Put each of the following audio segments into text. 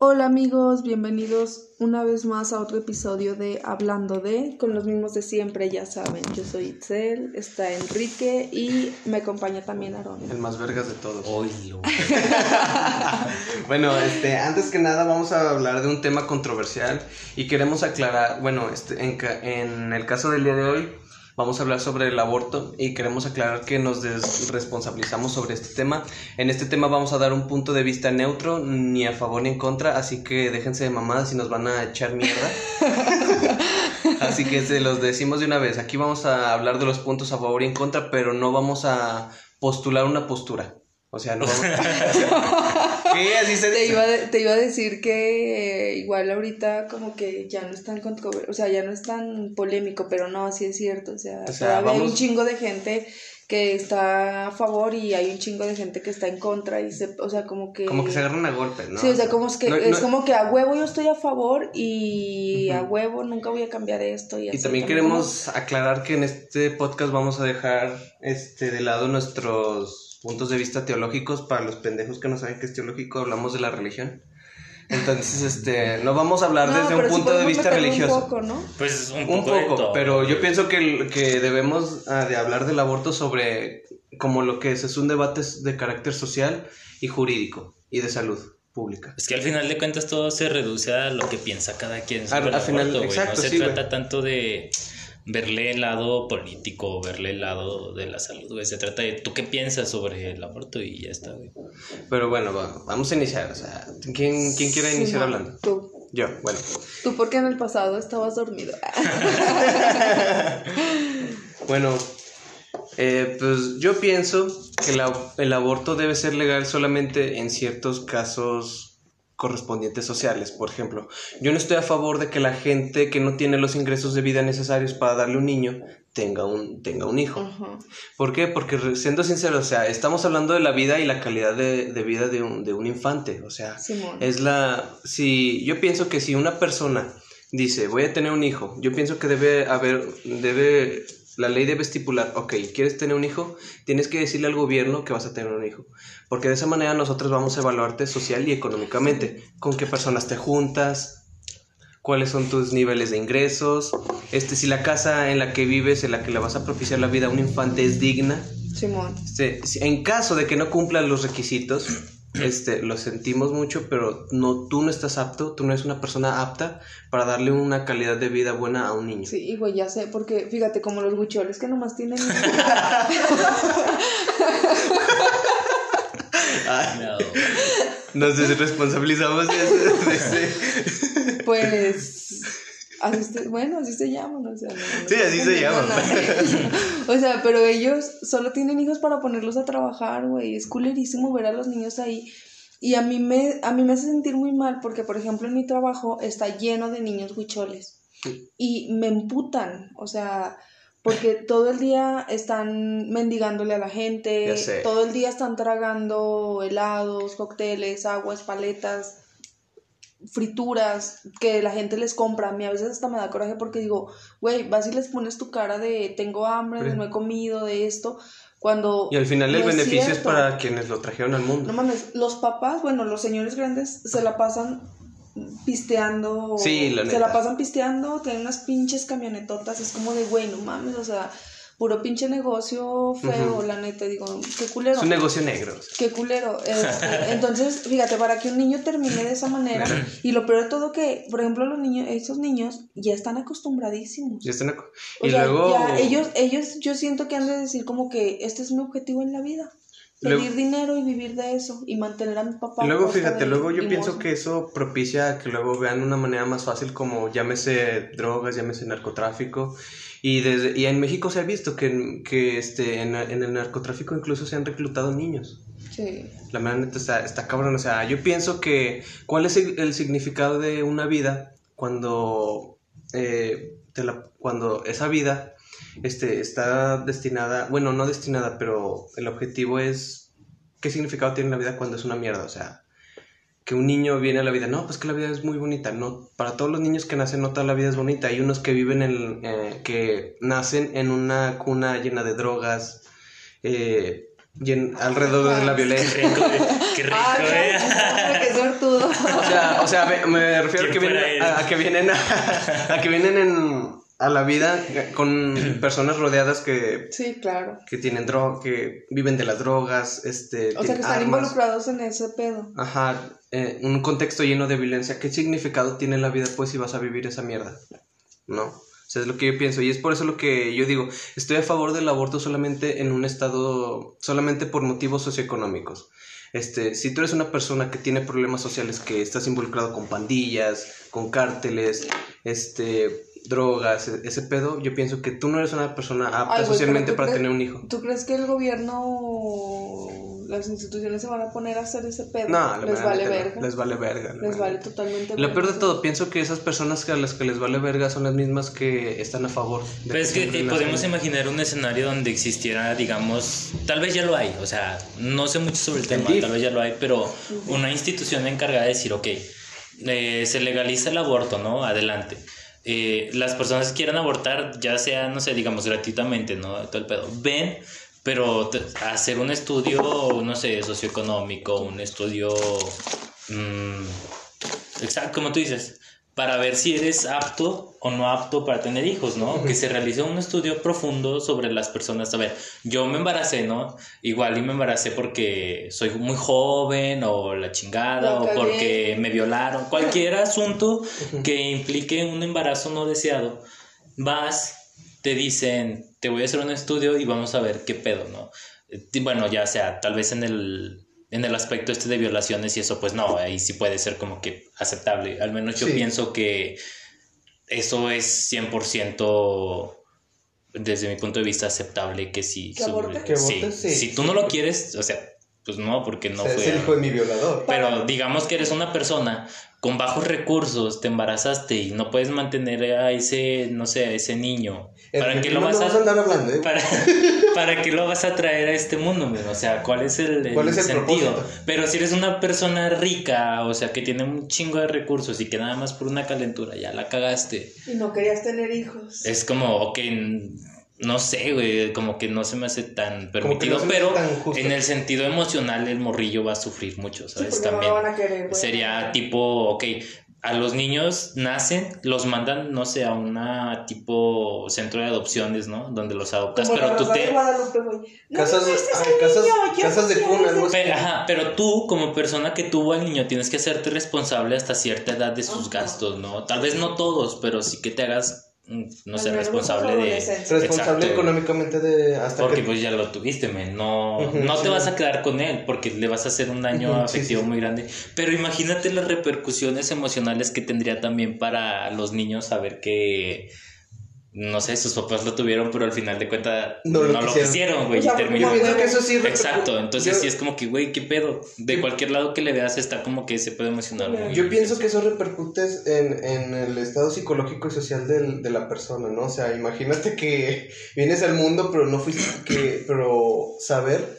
Hola amigos, bienvenidos una vez más a otro episodio de Hablando de, con los mismos de siempre, ya saben, yo soy Itzel, está Enrique y me acompaña también Aaron. El más vergas de todos. Oílo. bueno, este, antes que nada vamos a hablar de un tema controversial y queremos aclarar, bueno, este, en, ca- en el caso del día de hoy vamos a hablar sobre el aborto y queremos aclarar que nos desresponsabilizamos sobre este tema. En este tema vamos a dar un punto de vista neutro, ni a favor ni en contra, así que déjense de mamadas y nos van a echar mierda. Así que se los decimos de una vez. Aquí vamos a hablar de los puntos a favor y en contra, pero no vamos a postular una postura. O sea, no vamos Así se Te iba, de- te iba a decir que eh, igual ahorita como que ya no es tan o sea, ya no es tan polémico, pero no, sí es cierto, o sea, O sea, hay un chingo de gente que está a favor y hay un chingo de gente que está en contra y se, o sea, como que... Como que se agarran a golpes, ¿no? Sí, o sea, como es que No- es no- como que a huevo yo estoy a favor y a huevo nunca voy a cambiar esto y, Y así, también queremos aclarar que en este podcast vamos a dejar este de lado nuestros puntos de vista teológicos para los pendejos que no saben qué es teológico, hablamos de la religión. Entonces, este, no vamos a hablar No, desde un punto de podemos vista religioso. Un poco, ¿no? Pues un Un poco, de poco, todo. pero yo pienso que, que debemos ah, de hablar del aborto sobre como lo que es, es un debate de carácter social y jurídico y de salud pública. Es que al final de cuentas todo se reduce a lo que piensa cada quien sobre Al- el al final, aborto, güey. exacto, No se sí, trata tanto de verle el lado político, verle el lado de la salud, güey. Se trata de tú qué piensas sobre el aborto y ya está, güey. Pero bueno, va- vamos a iniciar. O sea, ¿quién, quién quiere iniciar hablando? Tú. Yo, bueno. Tú porque en el pasado estabas dormido. Bueno, eh, pues yo pienso que la- el aborto debe ser legal solamente en ciertos casos correspondientes sociales. Por ejemplo, yo no estoy a favor de que la gente que no tiene los ingresos de vida necesarios para darle un niño tenga un, tenga un hijo. ¿Por qué? Porque siendo sincero, o sea, estamos hablando de la vida y la calidad de, de vida de un, de un infante. O sea, Simón. es la... Si yo pienso que si una persona dice, voy a tener un hijo, yo pienso que debe haber, debe, la ley debe estipular, ok, ¿quieres tener un hijo? Tienes que decirle al gobierno que vas a tener un hijo. Porque de esa manera nosotros vamos a evaluarte social y económicamente. Con qué personas te juntas, cuáles son tus niveles de ingresos, este, si la casa en la que vives, en la que le vas a propiciar la vida a un infante es digna. Simón. Este, en caso de que no cumplan los requisitos, este, lo sentimos mucho, pero no, tú no estás apto, tú no eres una persona apta para darle una calidad de vida buena a un niño. Sí, güey, ya sé, porque fíjate, como los huicholes que nomás tienen. Ay, No, nos desresponsabilizamos de ese- de ese- pues. Así se- bueno, así se llaman, o sea. no- no Sí, así se llaman. o sea, pero ellos solo tienen hijos para ponerlos a trabajar, güey. Es culerísimo ver a los niños ahí. Y a mí me, a mí me hace sentir muy mal porque, por ejemplo, en mi trabajo está lleno de niños huicholes. Y me emputan, o sea, porque todo el día están mendigándole a la gente, todo el día están tragando helados, cócteles, aguas, paletas, frituras que la gente les compra. A mí a veces hasta me da coraje porque digo, güey, vas y les pones tu cara de tengo hambre, de no he comido, de esto, cuando... Y al final el no es beneficio es cierto. para quienes lo trajeron al mundo. No mames, los papás, bueno, los señores grandes se la pasan pisteando. Sí, la Se neta. la pasan pisteando, tienen unas pinches camionetotas, es como de, güey, no mames, o sea, puro pinche negocio feo, Ujú. la neta, digo, qué culero. Es un negocio negro. Qué culero. Este, entonces, fíjate, para que un niño termine de esa manera, y lo peor de todo que, por ejemplo, los niños, esos niños ya están acostumbradísimos. Ya están ac- y sea, luego... ya ellos, ellos, yo siento que han de decir como que este es mi objetivo en la vida. Luego- Pedir dinero y vivir de eso y mantener a mi papá. Y luego, fíjate, luego yo pienso que eso propicia que luego vean una manera más fácil como llámese drogas, llámese narcotráfico. Y, desde, y en México se ha visto que, que este, en, en el narcotráfico incluso se han reclutado niños. Sí. La verdad neta está, está cabrón. O sea, yo pienso que cuál es el, el significado de una vida cuando, eh, te la- cuando esa vida este, está destinada, bueno, no destinada, pero el objetivo es qué significado tiene la vida cuando es una mierda. O sea, que un niño viene a la vida, no, pues que la vida es muy bonita. No, para todos los niños que nacen, no toda la vida es bonita. Hay unos que viven en, eh, que nacen en una cuna llena de drogas, eh, llen- alrededor de la Qué violencia. Qué rico, güey. qué- qué suertudo. O sea, o sea, me, me refiero a que, ¿Quién vienen, a, a que vienen a, a que vienen en, a la vida con personas rodeadas que, Sí, claro. que tienen droga, que viven de las drogas, este, O sea, que están armas. involucrados en ese pedo. Ajá, eh, un contexto lleno de violencia. ¿Qué significado tiene la vida, pues, si vas a vivir esa mierda? ¿No? O sea, es lo que yo pienso. Y es por eso lo que yo digo. Estoy a favor del aborto solamente en un estado, solamente por motivos socioeconómicos. Este, si tú eres una persona que tiene problemas sociales, que estás involucrado con pandillas, con cárteles, este, drogas, e- ese pedo, yo pienso que tú no eres una persona apta Ay, socialmente pero ¿tú para crees- tener un hijo. ¿Tú crees que el gobierno, las instituciones se van a poner a hacer ese pedo? No, la les verdad vale verga. Les vale verga. Les vale totalmente Lo peor de verga. todo, pienso que esas personas que a las que les vale verga son las mismas que están a favor. de Pero es que podemos imaginar un escenario donde existiera, digamos, tal vez ya lo hay, o sea, no sé mucho sobre el tema, tal vez ya lo hay, pero una institución encargada de decir, ok, eh, se legaliza el aborto, ¿no? Adelante. Eh, las personas que quieran abortar, ya sea, no sé, digamos, gratuitamente, ¿no? Todo el pedo. Ven, pero hacer un estudio, no sé, socioeconómico, un estudio... mm, exacto, como tú dices, para ver si eres apto o no apto para tener hijos, ¿no? Que se realice un estudio profundo sobre las personas. A ver, yo me embaracé, ¿no? Igual y me embaracé porque soy muy joven o la chingada o porque me violaron. Cualquier asunto que implique un embarazo no deseado. Vas, te dicen, te voy a hacer un estudio y vamos a ver qué pedo, ¿no? Bueno, ya sea, tal vez en el, en el aspecto este de violaciones y eso, pues no, ahí sí puede ser como que aceptable. Al menos yo Sí. pienso que eso es 100% desde mi punto de vista aceptable que sí. ¿Que aborte? Que sí. aborte, sí. Si tú no lo quieres, o sea, pues no, porque no O sea, fue... es el hijo de mi violador. Pero digamos que eres una persona con bajos recursos, te embarazaste y no puedes mantener a ese, no sé, a ese niño. ¿Para qué lo no vas a, vas a andar hablando, ¿eh? para, ¿Para qué lo vas a traer a este mundo? men? O sea, ¿cuál es el, el ¿Cuál es el sentido? propósito? Pero si eres una persona rica, o sea, que tiene un chingo de recursos y que nada más por una calentura ya la cagaste, Y no querías tener hijos. es como, ok, no sé, güey, como que no se me hace tan permitido, no pero tan en el sentido emocional el morrillo va a sufrir mucho, ¿sabes? También. no lo van a querer, güey. Sería tipo, ok, a los niños nacen, los mandan, no sé, a una tipo centro de adopciones, ¿no? Donde los adoptas, Como pero tú te... Guadalupe, güey. No Casas, ay, al casas, niño, casas de cuna, así. Pero, ajá, pero tú, como persona que tuvo al niño, tienes que hacerte responsable hasta cierta edad de sus gastos, ¿no? Tal vez no todos, pero sí que te hagas, no sé, responsable de... Responsable Exacto. económicamente de hasta Porque que... pues ya lo tuviste, men. No, no te sí. vas a quedar con él porque le vas a hacer un daño afectivo sí, sí. muy grande. Pero imagínate las repercusiones emocionales que tendría también para los niños saber que, no sé, sus papás lo tuvieron, pero al final de cuentas No no, lo quisieron. güey. O sea, y terminó. Yo que eso sí... Exacto, entonces yo- sí es como que, güey, qué pedo. De cualquier lado que le veas está como que se puede emocionar. muy Yo pienso que eso repercute en, en el estado psicológico y social del- de la persona, ¿no? O sea, imagínate que vienes al mundo, pero no fuiste, que, pero saber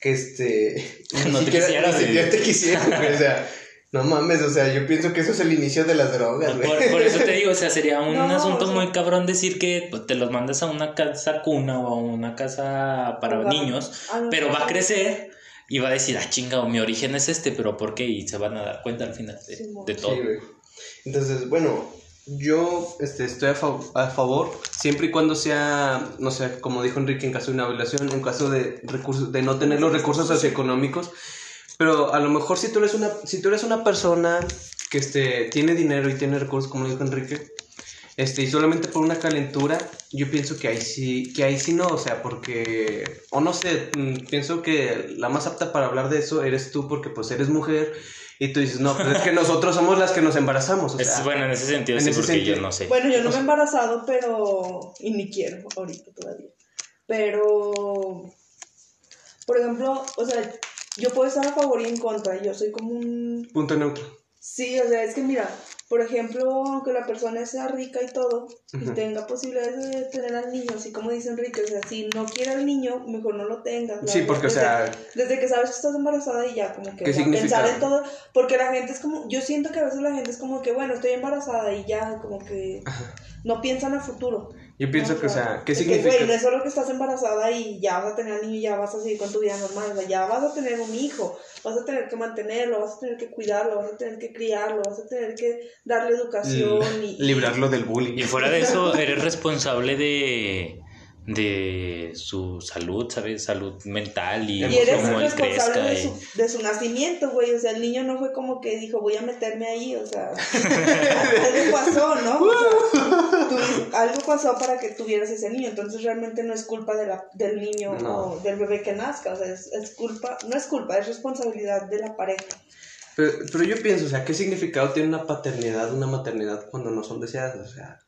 que este... ni No te quisiera, ni güey. siquiera te quisiera, güey, o sea... No mames, o sea, yo pienso que eso es el inicio de las drogas, güey. Por, por eso te digo, o sea, sería un No, asunto o sea- muy cabrón decir que pues, te los mandas a una casa cuna o a una casa para niños, no, pero va a crecer y va a decir, ah, chinga, mi origen es este, pero ¿por qué? Y se van a dar cuenta al final de, Sí, mo. de todo. Sí, güey. Entonces, bueno, yo este, estoy a, fa- a favor, siempre y cuando sea, no sé, como dijo Enrique, en caso de una violación, en caso de recursos, de no tener los recursos socioeconómicos, pero a lo mejor si tú eres una, si tú eres una persona que este, tiene dinero y tiene recursos, como dijo Enrique, este, y solamente por una calentura, yo pienso que ahí sí, que ahí sí no, o sea, porque, o no sé, mm, pienso que la más apta para hablar de eso eres tú, porque pues eres mujer, y tú dices, no, pues es que nosotros somos las que nos embarazamos, o Es, sea, bueno, en ese sentido en sí, ese porque sentido. yo no sé. Bueno, yo no me he embarazado, pero. Y ni quiero ahorita todavía. Pero. Por ejemplo, o sea, yo puedo estar a favor y en contra. Yo soy como un. punto neutro. Sí, o sea, es que mira, por ejemplo, aunque la persona sea rica y todo, y tenga posibilidades de tener al niño, así como dice Enrique, o sea, si no quiere al niño, mejor no lo tengas. Sí, porque, o desde- sea, Desde que sabes que estás embarazada y ya, como que ¿Qué o sea, pensar en todo, porque la gente es como, yo siento que a veces la gente es como que, bueno, estoy embarazada y ya, como que no piensan a futuro. Yo pienso que, o sea, ¿qué Es que, significa? güey, no es solo que estás embarazada y ya vas a tener al niño y ya vas a seguir con tu vida normal. O sea, ya vas a tener un hijo, vas a tener que mantenerlo, vas a tener que cuidarlo, vas a tener que criarlo, vas a tener que darle educación y. y- Librarlo del bullying. Y fuera de eso, eres responsable de, de su salud, ¿sabes? Salud mental y, Y eres cómo el él responsable crezca. de y- su, de su nacimiento, güey. O sea, el niño no fue como que dijo, voy a meterme ahí. O sea, algo pasó, ¿no? O sea, tuvi- algo pasó para que tuvieras ese niño. Entonces, realmente no es culpa de la, del niño No. o del bebé que nazca. O sea, es, es culpa, no es culpa, es responsabilidad de la pareja. Pero, pero yo pienso, o sea, ¿qué significado tiene una paternidad, una maternidad cuando no son deseadas? O sea,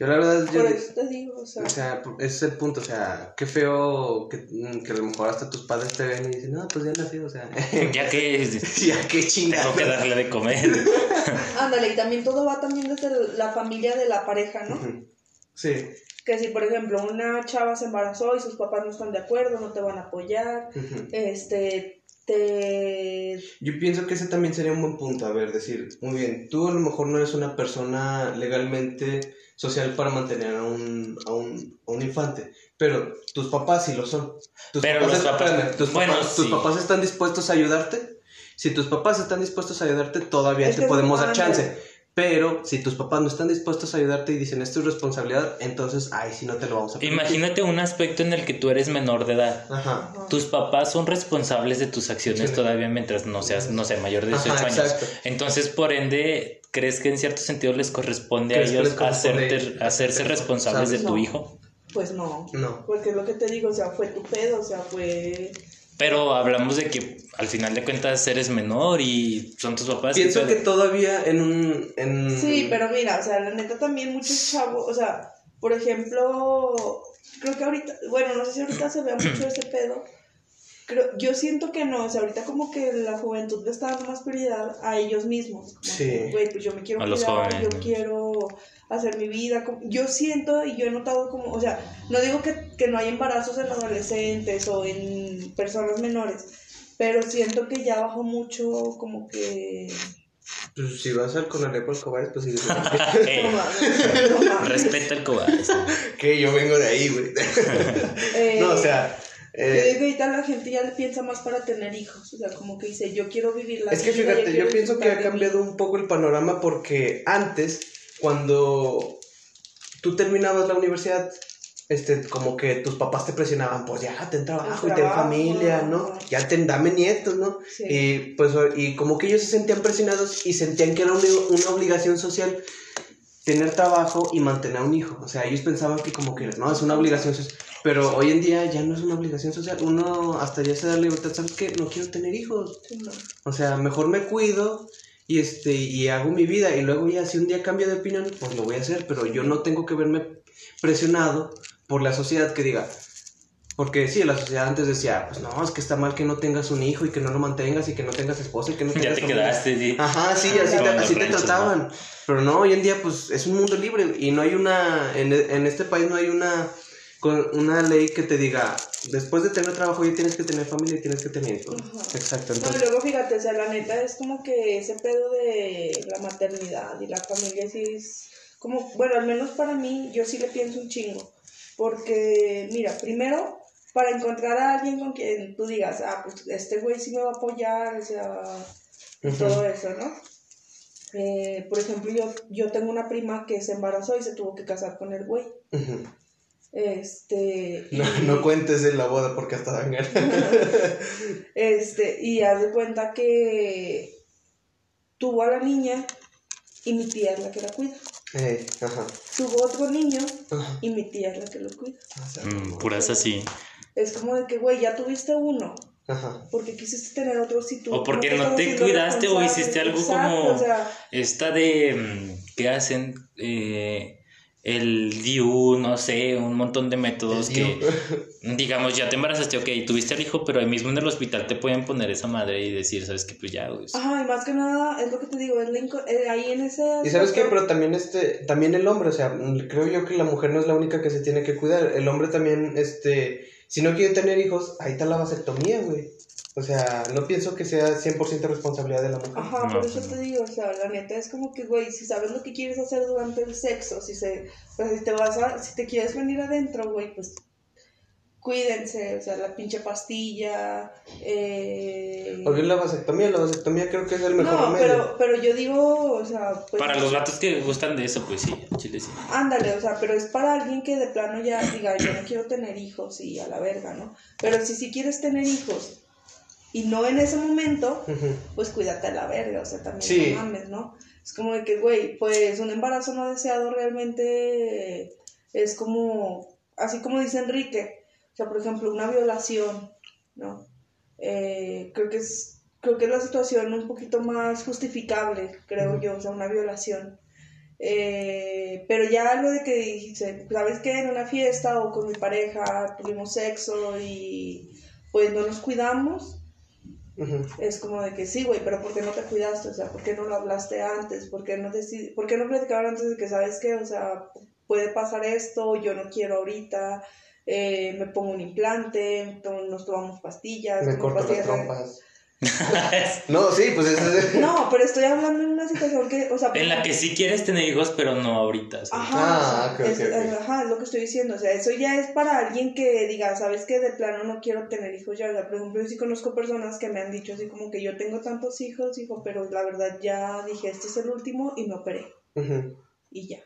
yo la verdad, yo, Por eso te digo, o sea. o sea, ese es el punto, o sea, qué feo que, que a lo mejor hasta tus padres te ven y dicen, no, pues ya nació, o sea, Ya que ya qué chingada. tengo que darle de comer. Ándale, y también todo va también desde la familia de la pareja, ¿no? Sí. Que si, por ejemplo, una chava se embarazó y sus papás no están de acuerdo, no te van a apoyar, este, te... Yo pienso que ese también sería un buen punto, a ver, decir, muy bien, tú a lo mejor no eres una persona legalmente social para mantener a un, a un, a un infante, pero tus papás sí lo son. Tus Pero los papás- espérame, tus, bueno, papás, tus sí. papás están dispuestos a ayudarte. Si tus papás están dispuestos a ayudarte, todavía Es te podemos dar chance. Pero si tus papás no están dispuestos a ayudarte y dicen esto es responsabilidad, entonces, ay, si no te lo vamos a permitir. Imagínate un aspecto en el que tú eres menor de edad. Ajá. Tus papás son responsables de tus acciones Sí. todavía mientras no seas, no sé, mayor de 18 Ajá, años. exacto. Entonces, por ende, ¿crees que en cierto sentido les corresponde a ¿Crees que ellos hacerte- hacerse responsables de tu No. hijo? Pues no. No. Porque es lo que te digo, o sea, fue tu pedo, o sea, fue... Pero hablamos de que al final de cuentas eres menor y son tus papás. y Pienso que todavía en un... En... Sí, pero mira, o sea, la neta también muchos chavos, o sea, por ejemplo, creo que ahorita, bueno, no sé si ahorita se vea mucho ese pedo. Creo, yo siento que no, o sea, ahorita como que la juventud le está dando más prioridad a ellos mismos. Como Sí. que, Güey, pues yo me quiero A los cuidar, jóvenes, yo ¿no? quiero hacer mi vida. como- Yo siento y yo he notado como, o sea, no digo que, que no hay embarazos en adolescentes o en personas menores, pero siento que ya bajó mucho como que... Pues si vas al Conalepo al Cobares, pues sí. Mames. respeta el cobarde. que yo vengo de ahí, güey. Eh, no, o sea. Eh, que ahorita la gente ya piensa más para tener hijos, o sea, como que dice, yo quiero vivir la es que vida, fíjate, yo pienso que ha de mí". cambiado un poco el panorama porque antes, cuando tú terminabas la universidad, este, como que tus papás te presionaban, pues ya, ten trabajo y ten familia, ¿no? Ya ten, dame nietos, ¿no? Sí. Y pues, y como que ellos se sentían presionados y sentían que era una obligación social tener trabajo y mantener un hijo. O sea, ellos pensaban que como que no, es una obligación social. Pero hoy en día ya no es una obligación social. Uno hasta ya se da libertad, ¿sabes qué? No quiero tener hijos. No. O sea, mejor me cuido y este y hago mi vida y luego ya si un día cambio de opinión, pues lo voy a hacer, pero yo no tengo que verme presionado por la sociedad que diga porque sí, la sociedad antes decía, pues no, es que está mal que no tengas un hijo y que no lo mantengas y que no tengas esposa y que no tengas Ya te familia". quedaste, sí. Ajá, sí, así, te, así te trataban. Pero no, hoy en día pues es un mundo libre y no hay una, en, en este país no hay una, con una ley que te diga, después de tener trabajo ya tienes que tener familia y tienes que tener hijos. Ajá. Exacto, No, y entonces... luego fíjate, o sea, la neta es como que ese pedo de la maternidad y la familia sí es como, bueno, al menos para mí, yo sí le pienso un chingo. Porque, mira, primero, para encontrar a alguien con quien tú digas, ah, pues este güey sí me va a apoyar, o sea, todo eso, ¿no? Eh, por ejemplo, yo, yo tengo una prima que se embarazó y se tuvo que casar con el güey. Este. No, y- no cuentes de la boda porque hasta dan ganas. Este, y haz de cuenta que tuvo a la niña y mi tía es la que la cuida. Eh, ajá, Tuvo otro niño ajá. y mi tía es la que lo cuida. O sea, Mm, puras así. Es como de que, güey, ya tuviste uno. Ajá. porque quisiste tener otro si tú O porque no te cuidaste o hiciste algo Exacto, como- o sea, Esta de mm, que hacen eh, el DIU, no sé, un montón de métodos que, digamos, ya te embarazaste, ok, tuviste al hijo, pero ahí mismo en el hospital te pueden poner esa madre y decir, sabes que pues ya, güey. Ajá, y más que nada, es lo que te digo, es la inco- eh, ahí en ese... Y sabes qué, pero también este, también el hombre, o sea, creo yo que la mujer no es la única que se tiene que cuidar. El hombre también, este, si no quiere tener hijos, ahí está la vasectomía, güey. O sea, no pienso que sea 100% responsabilidad de la mujer. Ajá, No, por eso pues te digo, o sea, la neta es como que, güey, si sabes lo que quieres hacer durante el sexo, si se, pues si te vas a, si te quieres venir adentro, güey, pues cuídense, o sea, la pinche pastilla, eh... O bien la vasectomía, la vasectomía creo que es el mejor No, remedio. pero, pero yo digo, o sea, pues... Para los vatos que gustan de eso, pues sí, Chile sí. Ándale, o sea, pero es para alguien que de plano ya diga, yo no quiero tener hijos y a la verga, ¿no? Pero si sí quieres tener hijos y no en ese momento, pues cuídate a la verga, o sea, también Sí. no mames, ¿no? Es como de que, güey, pues un embarazo no deseado realmente es como, así como dice Enrique, sea, por ejemplo, una violación, ¿no? Eh, creo que es, creo que es la situación un poquito más justificable, creo yo, o sea, una violación. Eh, pero ya lo de que dice, ¿sabes qué? En una fiesta o con mi pareja tuvimos sexo y pues no nos cuidamos, Ujú. es como de que sí, güey, pero ¿por qué no te cuidaste? O sea, ¿por qué no lo hablaste antes? ¿Por qué no, decid- ¿por qué no platicaron antes de que, ¿sabes qué? O sea, puede pasar esto, yo no quiero ahorita, eh, me pongo un implante, to- nos tomamos pastillas. Me tomo corto las pastillas de- trompas. No, sí, pues eso es... No, pero estoy hablando en una situación que, o sea... en la que sí quieres tener hijos, pero no ahorita. ¿sí? Ajá, Ah, o sea, ok, es, ok, ok. ajá, es lo que estoy diciendo. O sea, eso ya es para alguien que diga, sabes que de plano no quiero tener hijos ya. O sea, por ejemplo, yo sí conozco personas que me han dicho así como que yo tengo tantos hijos, hijo, pero la verdad ya dije, este es el último y me operé. Ujú. Y ya.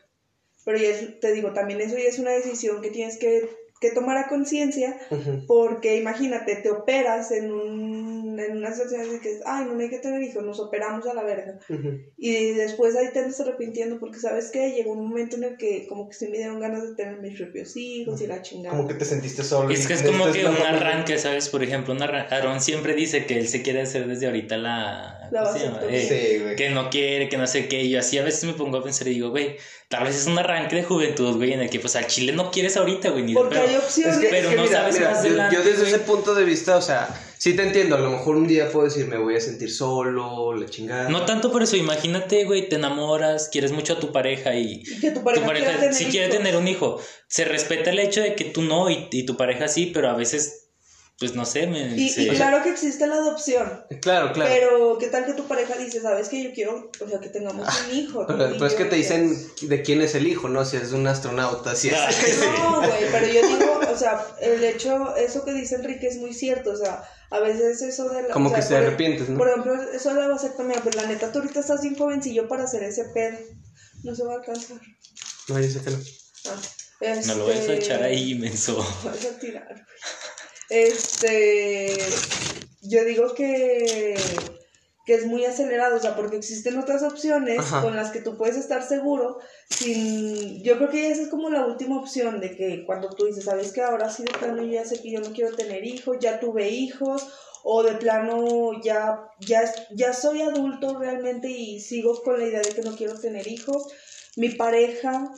Pero ya es- te digo, también eso ya es una decisión que tienes que, que tomar a conciencia porque imagínate, te operas en, un, en una situación de que, ay, no, no hay que tener hijos, nos operamos a la verga. Y después ahí te andas arrepintiendo porque sabes que llegó un momento en el que como que sí me dieron ganas de tener mis propios hijos y la chingada. Como que te sentiste solo. Es que es como que un arranque, ¿sabes? Por ejemplo, un Aarón siempre dice que él se quiere hacer desde ahorita la... La. Eh, Sí, que no quiere, que no sé qué. Y yo así a veces me pongo a pensar y digo, güey, tal vez es un arranque de juventud, güey, en el que pues al chile no quieres ahorita, güey, ni de Porque hay opciones. Es que, Pero es que no mira, sabes mira, más yo- adelante, yo, desde güey. ese punto de vista, o sea, sí te entiendo, a lo mejor un día puedo decir, me voy a sentir solo, la chingada. No tanto por eso, imagínate, güey, te enamoras, quieres mucho a tu pareja y Y que tu tu pareja, sí quiere tener un hijo. Se respeta el hecho de que tú no y, y tu pareja sí, pero a veces, pues no sé, me... Y, se- y claro que existe la adopción. Claro, claro. Pero, ¿qué tal que tu pareja dice, sabes que yo quiero, o sea, que tengamos un hijo? Pero, es yo, que te dicen de quién es el hijo, ¿no? Si es de un astronauta, si es... Ah. No, güey, pero yo digo, o sea, el hecho, eso que dice Enrique es muy cierto, o sea, a veces eso de la... Como o sea, que por- arrepientes, ¿no? Por ejemplo, eso de la vasectomía, pues la neta, tú ahorita estás bien jovencillo para hacer ese pedo. No se va a alcanzar. No, yo sé que no. Ah, No lo vayas a este, echar ahí, menso. Vas a tirar, güey. Este. Yo digo que. Que es muy acelerado, o sea, porque existen otras opciones Ajá. con las que tú puedes estar seguro. Sin. Yo creo que esa es como la última opción de que cuando tú dices, ¿sabes que Ahora sí de plano yo ya sé que yo no quiero tener hijos, ya tuve hijos, o de plano ya, ya, ya soy adulto realmente y sigo con la idea de que no quiero tener hijos. Mi pareja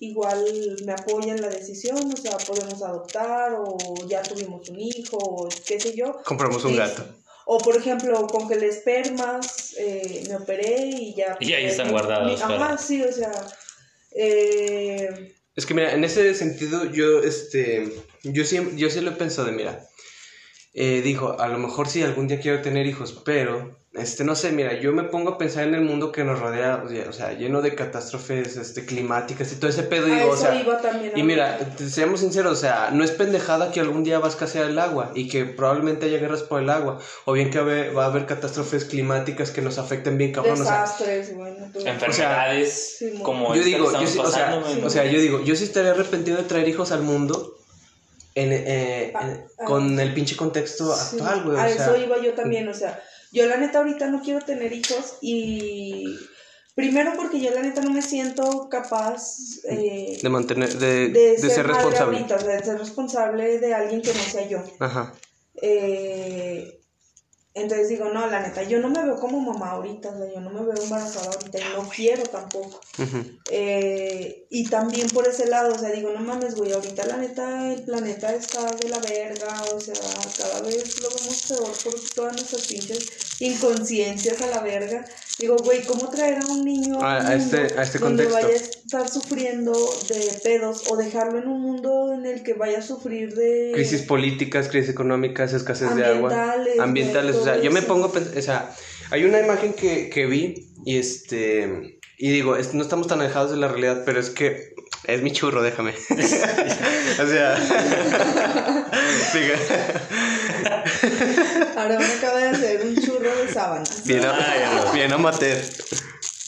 igual me apoya en la decisión, o sea, podemos adoptar o ya tuvimos un hijo o qué sé yo. Compramos un Y- gato. O por ejemplo, con que el espermas eh, me operé y ya... Y ahí están mi- guardados Ajá, para- sí, o sea... eh, Es que mira, en ese sentido yo, este, yo sí, yo sí lo he pensado de, mira, eh, dijo, a lo mejor sí algún día quiero tener hijos, pero, este, no sé, mira, yo me pongo a pensar en el mundo que nos rodea, o sea, lleno de catástrofes, este, climáticas y todo ese pedo, a digo, o sea, iba también. y mira, seamos sinceros, o sea, no es pendejada que algún día va a escasear el agua y que probablemente haya guerras por el agua, o bien que va va a haber catástrofes climáticas que nos afecten bien cabrón, o sea, Desastres, bueno. Enfermedades Sí, como yo digo, yo sí, o sea, o sea, yo digo, yo sí estaría arrepentido de traer hijos al mundo en, eh, en- con el pinche contexto Sí, actual, güey. a O eso iba yo también, o sea, yo la neta ahorita no quiero tener hijos y primero porque yo la neta no me siento capaz eh, de mantener, de, de, de ser, responsable. ahorita, o sea, de ser responsable de alguien que no sea yo. Ajá. Eh, entonces digo, no, la neta, yo no me veo como mamá ahorita, o sea, yo no me veo embarazada ahorita y no quiero tampoco. Eh, y también por ese lado, o sea, digo, no mames, güey, ahorita la neta, el planeta está de la verga, o sea, cada vez lo vemos peor por todas nuestras pinches inconsciencias a la verga. Digo, güey, ¿cómo traer a un niño A- un a este- a este donde contexto. vaya a estar sufriendo de pedos o dejarlo en un mundo en el que vaya a sufrir de Crisis políticas, crisis económicas, escasez de agua. Ambientales, O sea, yo me pongo a pensar, o sea, hay una imagen que, que vi y este, y digo, es- no estamos tan alejados de la realidad, pero es que es mi churro, déjame. o sea, diga, Ahora me acaba de hacer un churro de sábanas. bien, no. bien amateur.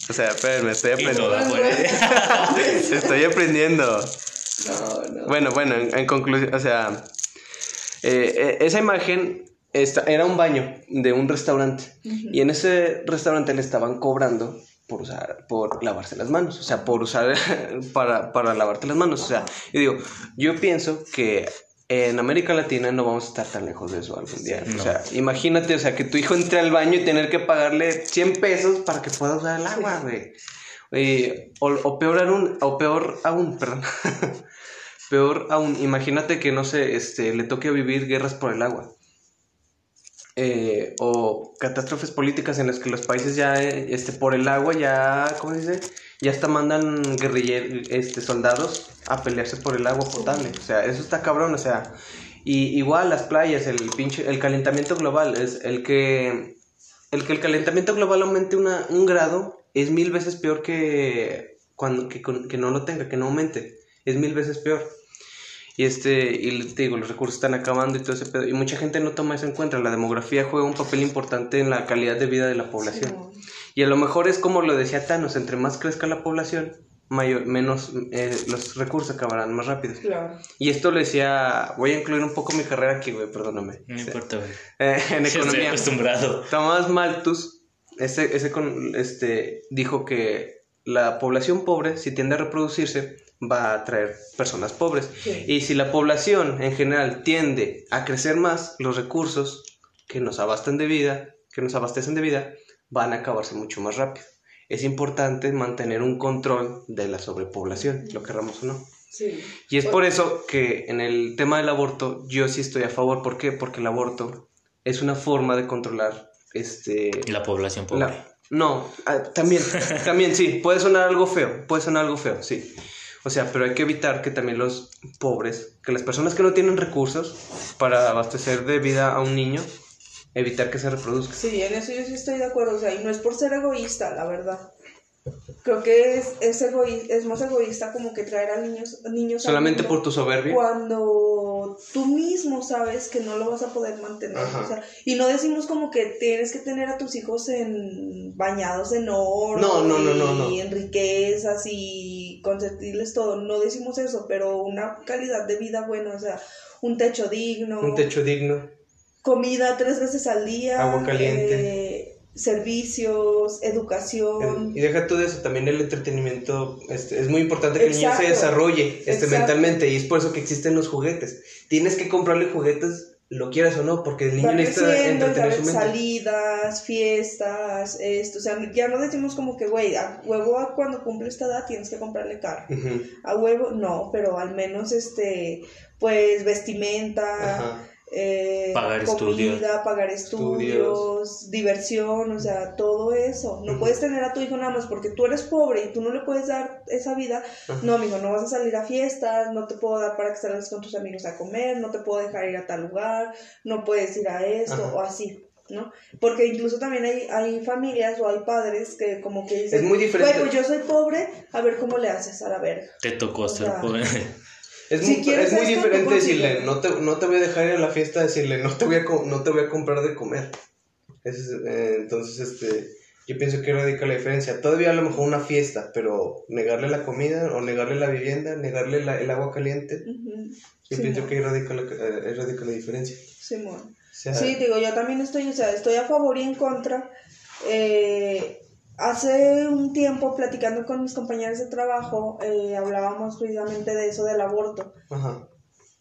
O sea, espérenme, estoy aprendiendo. Estoy aprendiendo. No, no. Bueno, bueno, en, en conclusión, o sea, eh, eh, esa imagen esta- era un baño de un restaurante y en ese restaurante le estaban cobrando por usar, por lavarse las manos, o sea, por usar para, para lavarte las manos, o sea, yo digo, yo pienso que en América Latina no vamos a estar tan lejos de eso algún día, No. o sea, imagínate, o sea, que tu hijo entre al baño y tener que pagarle 100 pesos para que pueda usar el agua, güey. Eh, o, o peor aún, o peor aún, perdón. peor aún, imagínate que no sé, este, le toque vivir guerras por el agua. Eh, o catástrofes políticas en las que los países ya, eh, este, por el agua ya, ¿cómo se dice? Ya hasta mandan guerrilleros, este, soldados a pelearse por el agua potable. O sea, eso está cabrón, o sea. Y igual las playas, el pinche, el calentamiento global, es el que, el que el calentamiento global aumente una, un grado es mil veces peor que cuando, que, que no lo tenga, que no aumente. Es mil veces peor. Y este, y te digo, los recursos están acabando y todo ese pedo. Y mucha gente no toma eso en cuenta. La demografía juega un papel importante en la calidad de vida de la población. Y a lo mejor es como lo decía Thanos, entre más crezca la población, mayor, menos eh, los recursos acabarán más rápido. Claro. Y esto lo decía, voy a incluir un poco mi carrera aquí, güey, perdóname. No importa, güey. Eh, en Ya Estoy economía. acostumbrado. Tomás Malthus ese, ese con- este, dijo que la población pobre, si tiende a reproducirse, va a atraer personas pobres. Sí. Y si la población en general tiende a crecer más, los recursos que nos abastan de vida, que nos abastecen de vida, van a acabarse mucho más rápido. Es importante mantener un control de la sobrepoblación, lo querramos o no. Sí. Y es por eso que en el tema del aborto yo sí estoy a favor. ¿Por qué? Porque el aborto es una forma de controlar este La población pobre. la- no, ah, también, también sí, puede sonar algo feo, puede sonar algo feo, sí. O sea, pero hay que evitar que también los pobres, que las personas que no tienen recursos para abastecer de vida a un niño, evitar que se reproduzca. Sí, en eso yo sí estoy de acuerdo, o sea, y no es por ser egoísta, la verdad. Creo que es, es, egoí- es más egoísta como que traer a niños, niños Solamente por tu soberbia. Cuando tú mismo sabes que no lo vas a poder mantener. O sea, y no decimos como que tienes que tener a tus hijos en bañados en oro No, no, no, no, no. y en riquezas y consentirles todo. No decimos eso, pero una calidad de vida buena, o sea, un techo digno, Un techo digno. comida tres veces al día, Agua caliente. eh, servicios, educación. Y deja tú de eso, también el entretenimiento este, es muy importante que el niño se desarrolle este, mentalmente y es por eso que existen los juguetes. Tienes que comprarle juguetes, lo quieras o no, porque el niño necesita entretener ¿sabes? su mente. salidas, fiestas, esto, o sea, ya no decimos como que, güey, a huevo cuando cumple esta edad tienes que comprarle carro. A huevo, no, pero al menos, este, pues, vestimenta, Ajá. Eh, Pagar comida, estudios. pagar estudios, diversión, o sea, todo eso. No puedes tener a tu hijo nada más porque tú eres pobre y tú no le puedes dar esa vida. No, amigo, no vas a salir a fiestas, no te puedo dar para que salgas con tus amigos a comer, no te puedo dejar ir a tal lugar, no puedes ir a esto o así. ¿no? Porque incluso también hay, hay familias o hay padres que como que dicen, Es muy diferente. "Güey, pues yo soy pobre, a ver cómo le haces a la verga. Te tocó ser sea, pobre. Es, Si muy, es muy diferente decirle, no te, no te voy a dejar ir a la fiesta, decirle, no te voy a, no te voy a comprar de comer. Es, eh, entonces, este, yo pienso que radica la diferencia. Todavía a lo mejor una fiesta, pero negarle la comida o negarle la vivienda, negarle la- el agua caliente, yo Sí, pienso que radica la, eh, radica la diferencia. Simón. O sea, Sí, digo, yo también estoy, o sea, estoy a favor y en contra. Eh, hace un tiempo, platicando con mis compañeros de trabajo, eh, hablábamos precisamente de eso del aborto. Ajá.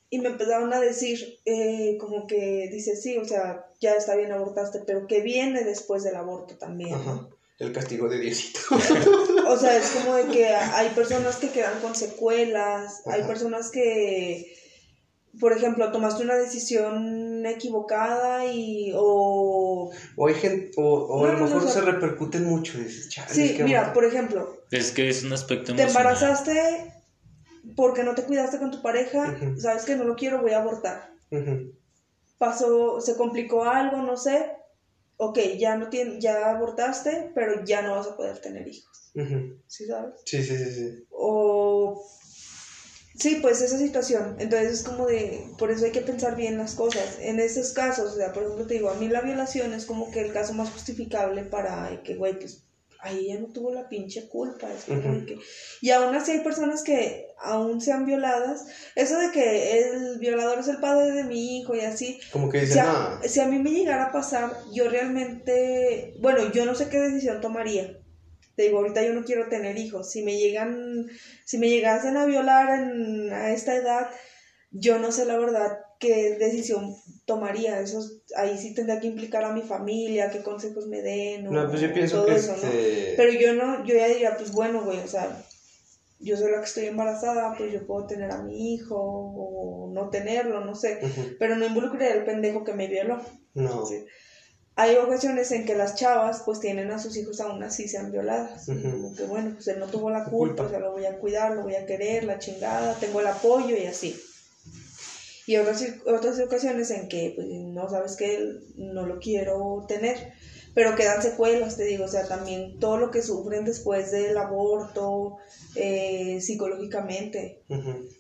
Y me empezaron a decir, eh, como que dice, sí, o sea, ya está bien abortaste, pero ¿qué viene después del aborto también? Ajá. El castigo de Diosito. O sea, es como de que hay personas que quedan con secuelas, hay personas que por ejemplo, tomaste una decisión equivocada y o O hay gente, o, o No, a lo no, no, mejor se repercute mucho. dices, "Chale, sí, mira, bueno". por ejemplo, Es que es un aspecto te emocional. embarazaste porque no te cuidaste con tu pareja, sabes que no lo quiero, voy a abortar. Pasó, se complicó algo, no sé. Ok, ya no tien- ya abortaste, pero ya no vas a poder tener hijos. ¿Sí sabes? Sí, sí, sí, sí. O sí, pues esa situación. Entonces es como de, por eso hay que pensar bien las cosas. En esos casos, o sea, por ejemplo, te digo, a mí la violación es como que el caso más justificable para que, güey, pues ahí ella no tuvo la pinche culpa. Es como de que... Y aún así hay personas que aún sean violadas. Eso de que el violador es el padre de mi hijo y así, Como que si dicen, a, no. si a mí me llegara a pasar, yo realmente, bueno, yo no sé qué decisión tomaría. Te digo, ahorita yo no quiero tener hijos. Si me llegan, si me llegasen a violar en- a esta edad, yo no sé la verdad qué decisión tomaría. Eso es- ahí sí tendría que implicar a mi familia, qué consejos me den. o No, pues yo pienso todo que eso, ¿no? Pero yo no, yo ya diría, pues bueno, güey, o sea, yo soy la que estoy embarazada, pues yo puedo tener a mi hijo o no tenerlo, no sé pero no involucraría al pendejo que me violó. No. Sí. Hay ocasiones en que las chavas pues tienen a sus hijos aún así sean violadas. Como que bueno, pues él no tuvo la culpa, o sea, lo voy a cuidar, lo voy a querer, la chingada, tengo el apoyo y así. Y otras, otras ocasiones en que pues no sabes que no lo quiero tener, pero quedan secuelas, te digo, o sea, también todo lo que sufren después del aborto, eh, psicológicamente,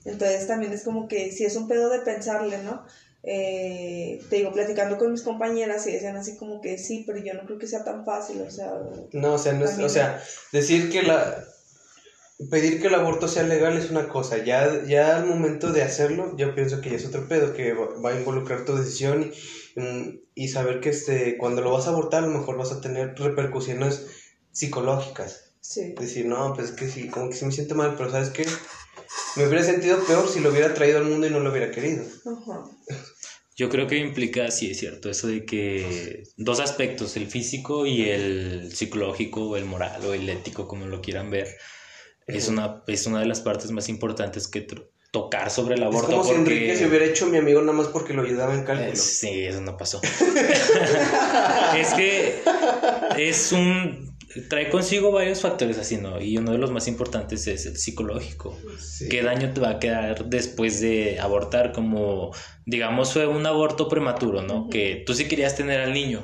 entonces también es como que si es un pedo de pensarle, ¿no? Eh, te digo, platicando con mis compañeras y decían así como que sí, pero yo no creo que sea tan fácil, o sea, No, o sea, no es- o sea, decir que la pedir que el aborto sea legal es una cosa, ya ya al momento de hacerlo, yo pienso que ya es otro pedo que va, va a involucrar tu decisión y, mm, y saber que este cuando lo vas a abortar a lo mejor vas a tener repercusiones psicológicas. sí. Decir, "No, pues es que sí, como que sí me siento mal, pero ¿sabes qué? Me hubiera sentido peor si lo hubiera traído al mundo y no lo hubiera querido." Ajá. Yo creo que implica, sí es cierto, eso de que dos aspectos, el físico y el psicológico, o el moral o el ético, como lo quieran ver, es, una, es una de las partes más importantes que tocar sobre el Es aborto. como si porque- Enrique se hubiera hecho mi amigo nada más porque lo ayudaba en cálculo. Eh, sí, eso no pasó. es que es un... Trae consigo varios factores así, ¿no? Y uno de los más importantes es el psicológico. Sí. ¿Qué daño te va a quedar después de abortar? Como, digamos, fue un aborto prematuro, ¿no? Que tú sí querías tener al niño,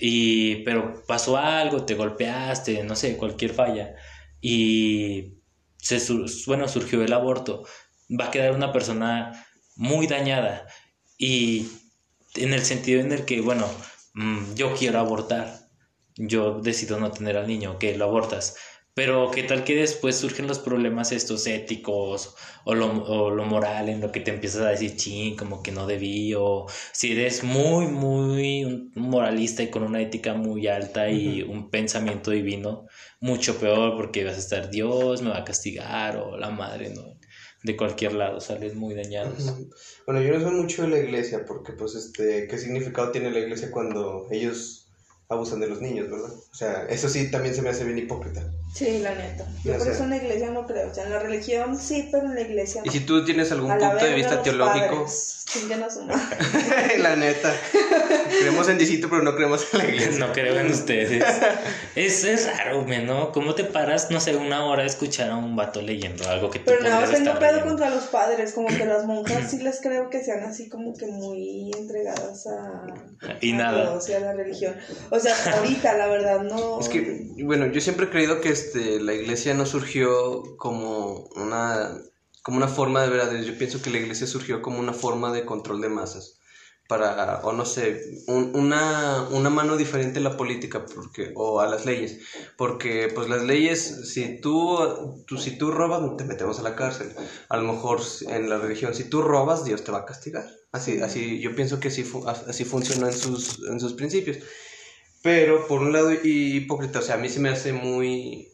y, pero pasó algo, te golpeaste, no sé, cualquier falla, y se, bueno, surgió el aborto. Va a quedar una persona muy dañada, y en el sentido en el que, bueno, mm, yo quiero abortar, yo decido no tener al niño, que lo abortas. Pero qué tal que después surgen los problemas estos éticos o lo, o lo moral en lo que te empiezas a decir, ching, como que no debí, o si eres muy, muy moralista y con una ética muy alta y un pensamiento divino, mucho peor porque vas a estar, Dios me va a castigar o la madre, ¿no? De cualquier lado sales muy dañados. Bueno, yo no soy mucho de la iglesia porque, pues, este, ¿qué significado tiene la iglesia cuando ellos abusan de los niños, verdad? O sea, eso sí también se me hace bien hipócrita. Sí, la neta. Yo por eso en la iglesia no creo, o sea, en la religión sí, pero en la iglesia no. Y si tú tienes algún A la punto de vista teológico, la neta, creemos en Dicito, pero no creemos en la iglesia. No creo en ustedes. Es, es raro, men, ¿no? ¿Cómo te paras, no sé, una hora a escuchar a un vato leyendo algo que tú Pero nada, tengo pedo leyendo? contra los padres, como que las monjas sí les creo que sean así como que muy entregadas a, Y a nada. Dios y a la religión. O sea, ahorita la verdad no. Es que, bueno, yo siempre he creído que este, la iglesia no surgió como una, como una forma de ver a Dios. Yo pienso que la iglesia surgió como una forma de control de masas. Para, o no sé, un- una, una mano diferente a la política porque, o a las leyes. Porque, pues, las leyes, si tú, tú, si tú robas, te metemos a la cárcel. A lo mejor en la religión, si tú robas, Dios te va a castigar. Así, así, yo pienso que así, así funcionó en sus, en sus principios. Pero por un lado hipócrita, o sea, a mí se me hace muy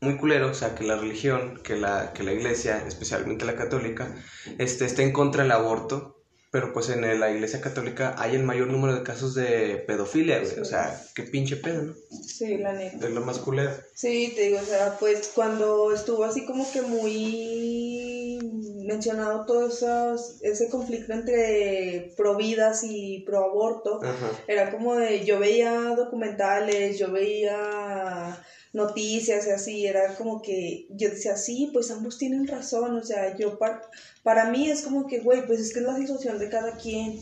muy culero, o sea, que la religión, que la, que la iglesia, especialmente la católica, este, esté en contra del aborto, Pero pues en la iglesia católica hay el mayor número de casos de pedofilia, güey. O sea, qué pinche pedo, ¿no? Sí, la neta. Es lo más culero. Sí, te digo, o sea, pues cuando estuvo así como que muy mencionado todo esos, ese conflicto entre pro vidas y pro aborto, Ajá. era como de, yo veía documentales, yo veía noticias y así, era como que yo decía, sí, pues ambos tienen razón, o sea, yo par- para mí es como que, güey, pues es que es la situación de cada quien,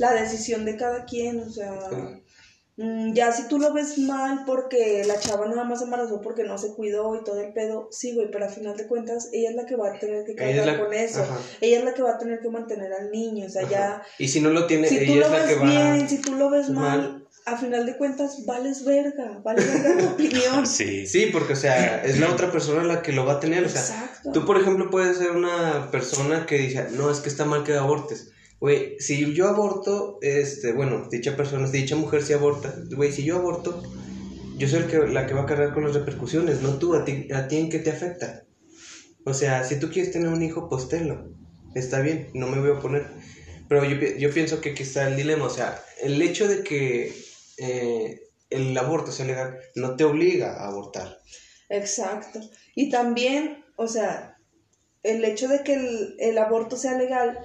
la decisión de cada quien, o sea, mm, ya si tú lo ves mal porque la chava nada más se embarazó porque no se cuidó y todo el pedo, sí, güey, pero al final de cuentas ella es la que va a tener que cargar la- con eso, ajá. ella es la que va a tener que mantener al niño, o sea, Ajá. ya, Y si no lo tiene, si tú lo que ves va. bien, si tú lo ves mal, mal. A final de cuentas vales verga, vales verga tu opinión. Sí. Sí, porque, o sea, es la otra persona la que lo va a tener. O sea, Exacto. tú, por ejemplo, puedes ser una persona que dice, no, es que está mal que abortes. Güey, si yo aborto, este, bueno, dicha persona, dicha mujer si aborta, güey, si yo aborto, yo soy el que, la que va a cargar con las repercusiones, no tú, a ti, a ti en qué te afecta. O sea, si tú quieres tener un hijo, pues tenlo. Está bien, no me voy a oponer. Pero yo, yo pienso que aquí está el dilema, o sea, el hecho de que eh, el aborto sea legal no te obliga a abortar. Exacto. Y también, o sea, el hecho de que el, el aborto sea legal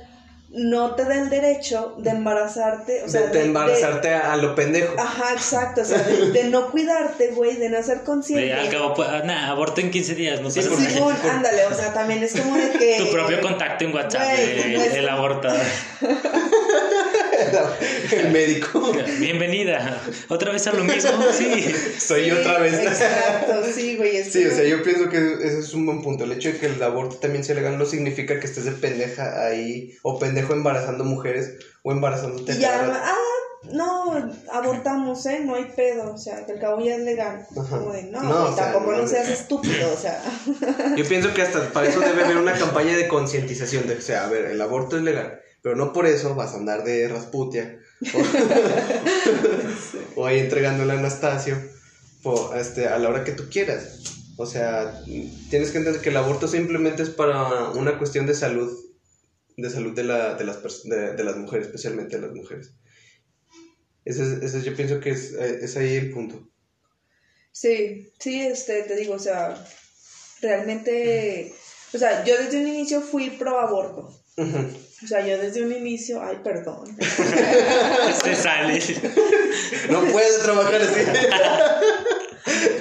no te da el derecho de embarazarte, o sea, de, de de- embarazarte a, a lo pendejo. de- ajá, exacto, o sea, de, de no cuidarte, güey, de no ser consciente. De, al cabo, pues, nah, aborto en 15 días, no Sí, pasa porque- nada. Simón, ándale, o sea, también es como de que... Tu propio contacto en WhatsApp, Güey, el, pues- el abortador. el médico. Bienvenida. ¿Otra vez a lo mismo? Sí. Soy Sí, otra vez. Exacto, sí, güey. es Sí, o sea, yo pienso que ese es un buen punto. El hecho de que el aborto también sea legal no significa que estés de pendeja ahí o pendejo embarazando mujeres o embarazándote. Y ya, ah, no, abortamos, ¿eh? No hay pedo, o sea, que al cabo ya es legal. Ajá. Como de, no, No, o sea, tampoco no no, seas estúpido, o sea. Yo pienso que hasta para eso debe haber una campaña de concientización de que, o sea, a ver, el aborto es legal, pero no por eso vas a andar de rasputia o, o ahí entregándole a Anastasio po- este, a la hora que tú quieras. O sea, tienes que entender que el aborto simplemente es para una cuestión de salud, de salud de, la, de, las, de, de las mujeres, especialmente de las mujeres. Ese, es- ese yo pienso que es, eh, es ahí el punto. Sí, sí, este, te digo, o sea, realmente, o sea, yo desde un inicio fui pro aborto. Ujú. O sea, yo desde un inicio, ay, perdón. Se sale. No puedes trabajar así.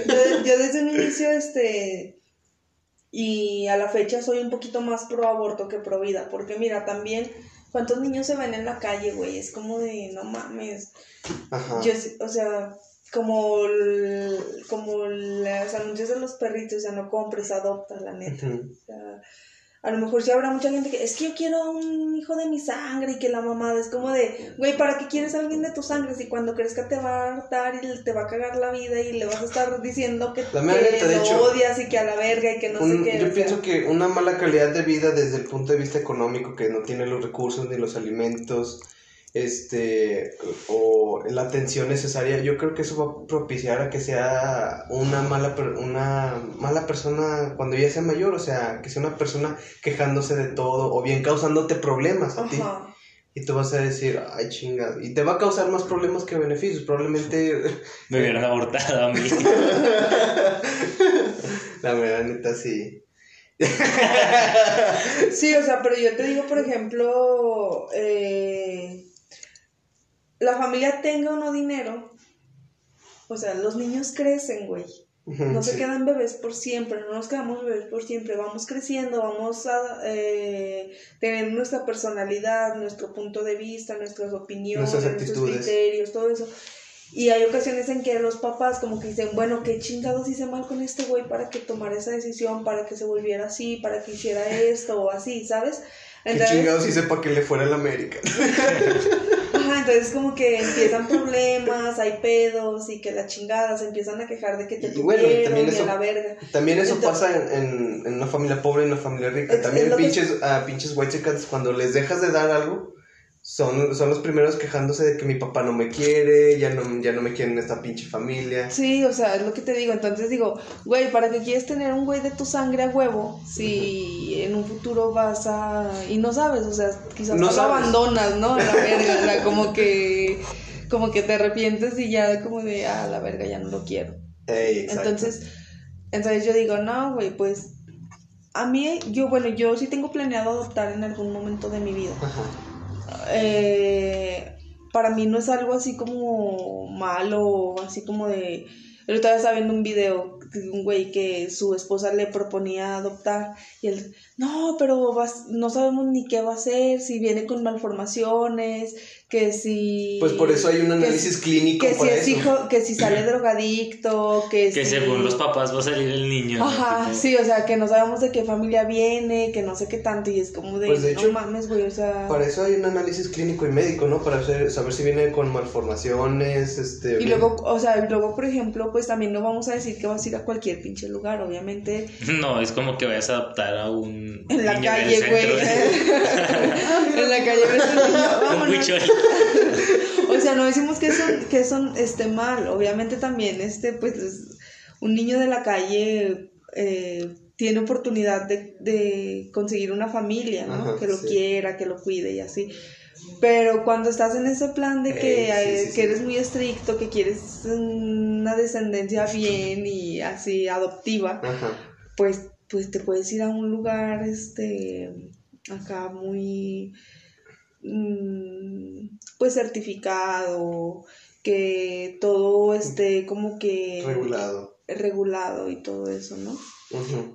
Yo, yo desde un inicio, este, y a la fecha soy un poquito más pro aborto que pro vida, porque mira, también, ¿cuántos niños se ven en la calle, güey? Es como de, no mames, Ajá. yo, o sea, como, el- como los anuncios de los perritos, o sea, no compres, adopta, la neta. O sea, a lo mejor sí habrá mucha gente que es que yo quiero un hijo de mi sangre y que la mamada es como de, güey, ¿para qué quieres a alguien de tu sangre si cuando crezca te va a hartar y te va a cagar la vida y le vas a estar diciendo que, La lo hecho, odias y que a la verga y que no Un- sé qué? o yo sea, pienso que una mala calidad de vida desde el punto de vista económico, que no tiene los recursos ni los alimentos, este, o la atención necesaria, yo creo que eso va a propiciar a que sea una mala, una mala persona cuando ya sea mayor, o sea, que sea una persona quejándose de todo o bien causándote problemas a ti. Y tú vas a decir, ay chinga, y te va a causar más problemas que beneficios, probablemente Me hubieran abortado a mí. la verdad neta sí. Sí, o sea, pero yo te digo, por ejemplo, eh, la familia tenga o no dinero, o sea, los niños crecen, güey. No se Sí. quedan bebés por siempre, no nos quedamos bebés por siempre, vamos creciendo, vamos a eh, tener nuestra personalidad, nuestro punto de vista, nuestras opiniones, nuestros criterios, todo eso. Y hay ocasiones en que los papás como que dicen, bueno, qué chingados hice mal con este güey para que tomara esa decisión, para que se volviera así, para que hiciera esto o así, ¿sabes? Qué chingados hice para que le fuera a la América. Entonces como que empiezan problemas, hay pedos y que la chingada se empiezan a quejar de que te Y bueno, también y a eso- la verga. También eso Entonces- pasa en, en, en una familia pobre y en una familia rica. Es- También es lo que- pinches, a pinches white cuando les dejas de dar algo, son, son los primeros quejándose de que mi papá no me quiere, ya no, ya no me quieren esta pinche familia. Sí, o sea, es lo que te digo. Entonces digo, güey, ¿para qué quieres tener un güey de tu sangre a huevo si en un futuro vas a... y no sabes, o sea, quizás No lo abandonas, ¿no? A la verga, o sea, como que... como que te arrepientes y ya como de, ah, la verga, ya no lo quiero. Entonces, entonces yo digo, no, güey, pues a mí, yo, bueno, yo sí tengo planeado adoptar en algún momento de mi vida. Ajá. Eh, para mí no es algo así como malo, así como de... Yo estaba viendo un video de un güey que su esposa le proponía adoptar y él, no, pero vas- no sabemos ni qué va a hacer, si viene con malformaciones, que si... Pues por eso hay un análisis si- clínico Que si es eso. hijo, que si sale drogadicto, que, Que si... según los papás va a salir el niño. Ajá, sí, o sea, que no sabemos de qué familia viene, que no sé qué tanto, y es como de, Pues, de no mames, güey, o sea... Para eso hay un análisis clínico y médico, ¿no? Para hacer- saber si viene con malformaciones, este... Y luego, o sea, y luego, por ejemplo, pues también no vamos a decir que vas a ir a cualquier pinche lugar, obviamente. No, es como que vayas a adoptar a un. En la niño calle, güey. centro. en la calle ves un niño. O sea, no decimos que eso, que eso esté mal. Obviamente también, este, pues, es- un niño de la calle eh, tiene oportunidad de, de conseguir una familia, ¿no? Ajá, que lo sí. quiera, que lo cuide y así. Pero cuando estás en ese plan de que, sí, eh, sí, que eres muy estricto, que quieres una descendencia bien y así adoptiva, Ajá. pues, pues te puedes ir a un lugar, este, acá muy, pues certificado, que todo esté como que Regulado. regulado y todo eso, ¿no?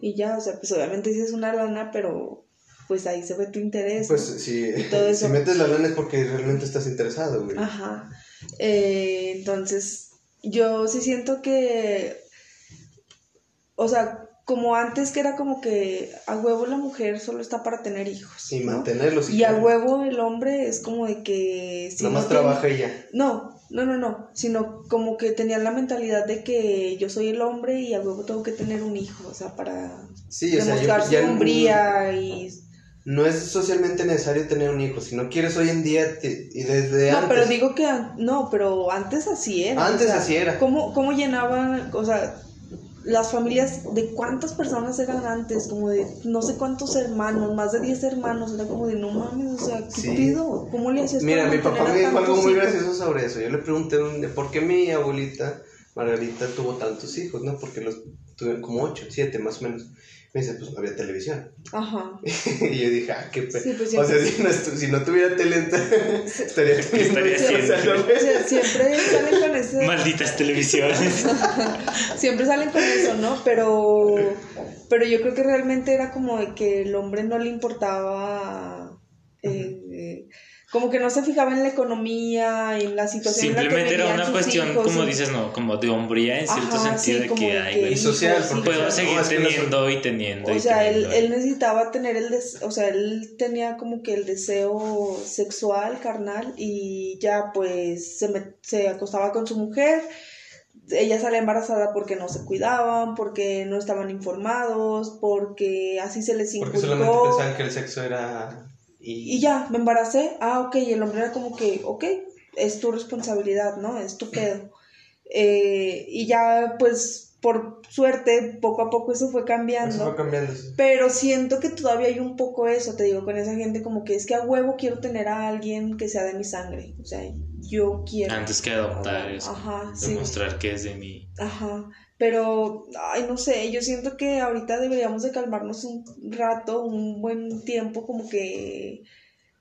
Y ya, o sea, pues obviamente sí es una lana, pero pues ahí se ve tu interés. Pues ¿no? si, todo eso. si metes la lana es porque realmente estás interesado, güey. Ajá. Eh, entonces, yo sí siento que, o sea, como antes que era como que a huevo la mujer solo está para tener hijos. Y ¿no? mantenerlos. si Y a huevo el hombre es como de que... si Nomás no trabaja y ya. No, no, no, no, sino como que tenían la mentalidad de que yo soy el hombre y a huevo tengo que tener un hijo, o sea, para Sí, o sea, demostrar yo, su hombría y... no es socialmente necesario tener un hijo. Si no quieres hoy en día te- y desde No, antes. pero digo que no, pero antes así era. Antes o sea, así era. ¿Cómo, cómo llenaban, o sea, las familias de cuántas personas eran antes? Como de no sé cuántos hermanos, más de 10 hermanos, era como de no mames, o sea, ¿qué Sí. pido? ¿Cómo le hacías Mira, mi papá me dijo algo muy hijos? gracioso sobre eso. Yo le pregunté un día, por qué mi abuelita Margarita tuvo tantos hijos, ¿no? Porque los tuve como ocho, siete más o menos. Me dice, pues no había televisión. Ajá. y yo dije, ah, qué pe... Sí, pues, o sea, siempre- si no, estu- si no tuviera tele, estaría teniendo estaría hijos, o sea, haciendo? no O sea, siempre salen con ese... Malditas televisiones. Siempre salen con eso, ¿no? Pero, pero yo creo que realmente era como de que el hombre no le importaba, eh, eh, como que no se fijaba en la economía, en la situación en la que Simplemente era una cuestión, hijos, como dices, no, como de hombría en cierto Ajá, sentido sí, de que, de ay, que güey, Y social, porque- puedo seguir No, teniendo y teniendo O y sea, él, teniendo. él necesitaba tener el des o sea, él tenía como que el deseo sexual, carnal, y ya pues se, met- se acostaba con su mujer, ella sale embarazada porque no se cuidaban, porque no estaban informados, porque así se les Porque inculcó. solamente pensaban que el sexo era... Y, Y ya, me embaracé, ah, ok, y el hombre era como que, ok, es tu responsabilidad, ¿no? Es tu pedo. Eh, y ya, pues, por suerte, poco a poco eso fue cambiando. Eso fue cambiando. sí. Pero siento que todavía hay un poco eso, te digo, con esa gente como que es que a huevo quiero tener a alguien que sea de mi sangre. O sea, yo quiero. Antes que adoptar, es Ajá, sí. demostrar que es de mí. Ajá. Pero, ay, no sé, yo siento que ahorita deberíamos de calmarnos un rato, un buen tiempo, como que,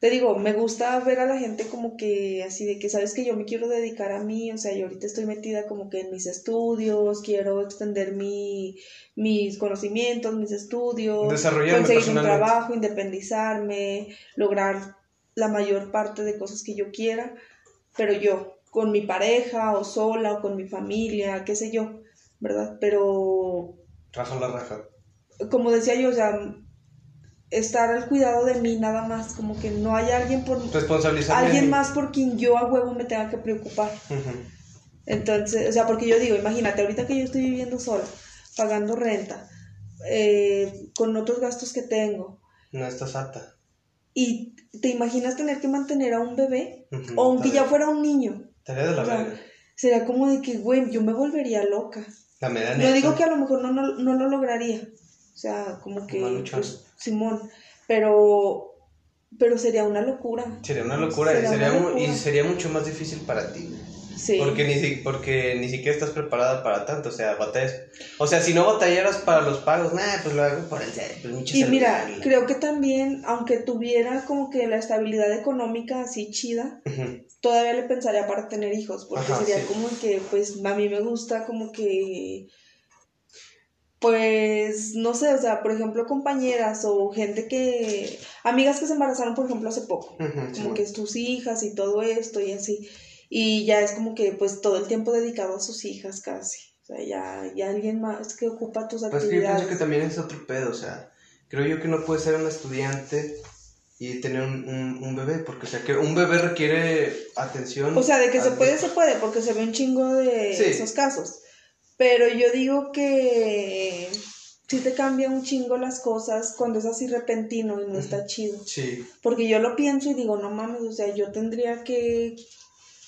te digo, me gusta ver a la gente como que así de que, sabes que yo me quiero dedicar a mí, o sea, yo ahorita estoy metida como que en mis estudios, quiero extender mi, mis conocimientos, mis estudios, conseguir un trabajo, independizarme, lograr la mayor parte de cosas que yo quiera, pero yo, con mi pareja o sola o con mi familia, qué sé yo, ¿verdad? Pero, Raja la raja. como decía yo, o sea, estar al cuidado de mí nada más, como que no hay alguien por... Responsabilizarme. Alguien más por quien yo a huevo me tenga que preocupar. Entonces, o sea, porque yo digo, imagínate, ahorita que yo estoy viviendo sola, pagando renta, eh, con otros gastos que tengo, No estás ata. y te imaginas tener que mantener a un bebé, o aunque ya fuera un niño. Tarea de la O sea. Sería como de que, güey, yo me volvería loca. La Yo digo que a lo mejor no, no, no lo lograría. O sea, como que, pues, Simón. Pero, pero sería una locura. Sería una locura, y Sería una mu- y locura. sería mucho más difícil para ti. Sí. Porque, ni, porque ni siquiera estás preparada para tanto, o sea, batallas. O sea, si no batallaras para los pagos, pues lo hago por el pues, Y mira, creo que también, aunque tuviera como que la estabilidad económica así chida, Ujú. todavía le pensaría para tener hijos, porque Ajá, sería sí. como que, pues, a mí me gusta como que, pues, no sé, o sea, por ejemplo, compañeras o gente que, amigas que se embarazaron, por ejemplo, hace poco, Ujú, como Simón. que es tus hijas y todo esto y así, y ya es como que, pues, todo el tiempo dedicado a sus hijas casi, o sea, ya, ya alguien más que ocupa tus Pues que yo pienso actividades. que también es otro pedo, o sea, creo yo que no puedes ser un estudiante y tener un, un, un bebé, porque o sea, que un bebé requiere atención. O sea, de que se puede, se puede, porque se ve un chingo de Sí. esos casos. Pero yo digo que sí te cambia un chingo las cosas cuando es así repentino y no está chido. Sí, Porque yo lo pienso y digo, no mames, o sea, yo tendría que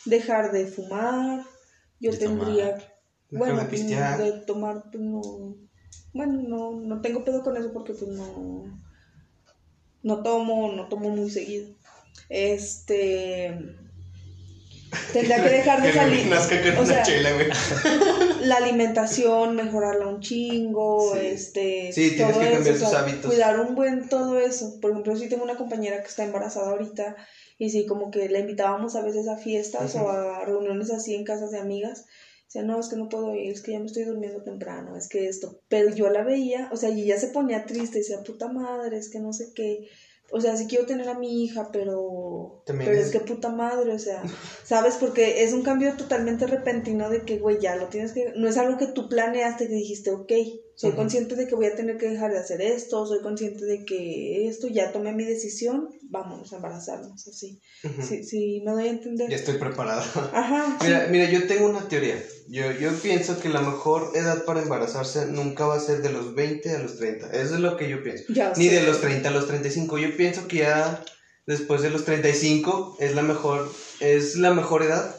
dejar de fumar, yo De tendría, bueno, de pistear. de tomar, pues no, bueno, no, no tengo pedo con eso porque pues no, no tomo, no tomo muy seguido. Este, tendría que dejar de que salir, nazca con o una sea, chela, güey. la alimentación, mejorarla un chingo, Sí. este, Sí, tienes todo que cambiar eso, tus o sea, hábitos. Cuidar un buen todo eso. Por ejemplo, sí tengo una compañera que está embarazada ahorita y sí, como que la invitábamos a veces a fiestas o a reuniones así en casas de amigas. Decía, no, es que no puedo ir, es que ya me estoy durmiendo temprano, es que esto. Pero yo la veía, o sea, y ella se ponía triste, decía, puta madre, es que no sé qué. O sea, sí quiero tener a mi hija, pero, También pero es- es que puta madre, o sea, ¿sabes? Porque es un cambio totalmente repentino de que, güey, ya lo tienes que... No es algo que tú planeaste, que dijiste, ok, soy consciente de que voy a tener que dejar de hacer esto, soy consciente de que esto, ya tomé mi decisión, vámonos a embarazarnos, así. Sí, sí, me doy a entender. Ya estoy preparada. Ajá, sí. Mira, mira, yo tengo una teoría. Yo, yo pienso que la mejor edad para embarazarse nunca va a ser de los 20 a los 30. Eso es lo que yo pienso. Ya Ni de los 30 a los 35. Yo pienso que ya después de los 35 es la mejor, es la mejor edad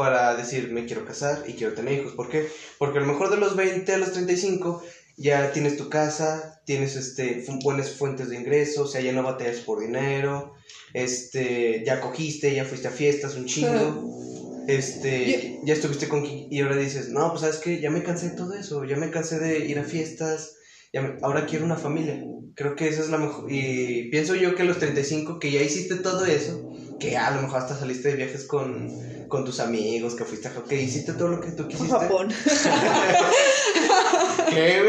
para decir me quiero casar y quiero tener hijos. ¿Por qué? Porque a lo mejor de los 20 a los 35 ya tienes tu casa, tienes este, buenas fuentes de ingresos, o sea, ya no batallas por dinero, este, ya cogiste, ya fuiste a fiestas un chingo, este, ya estuviste con y ahora dices, no, pues sabes que ya me cansé de todo eso, ya me cansé de ir a fiestas, ya me- ahora quiero una familia. Creo que esa es la mejor, y pienso yo que a los 35 que ya hiciste todo eso, que a lo mejor hasta saliste de viajes con, con tus amigos, que fuiste a, que hiciste todo lo que tú quisiste. Japón. ¿Qué?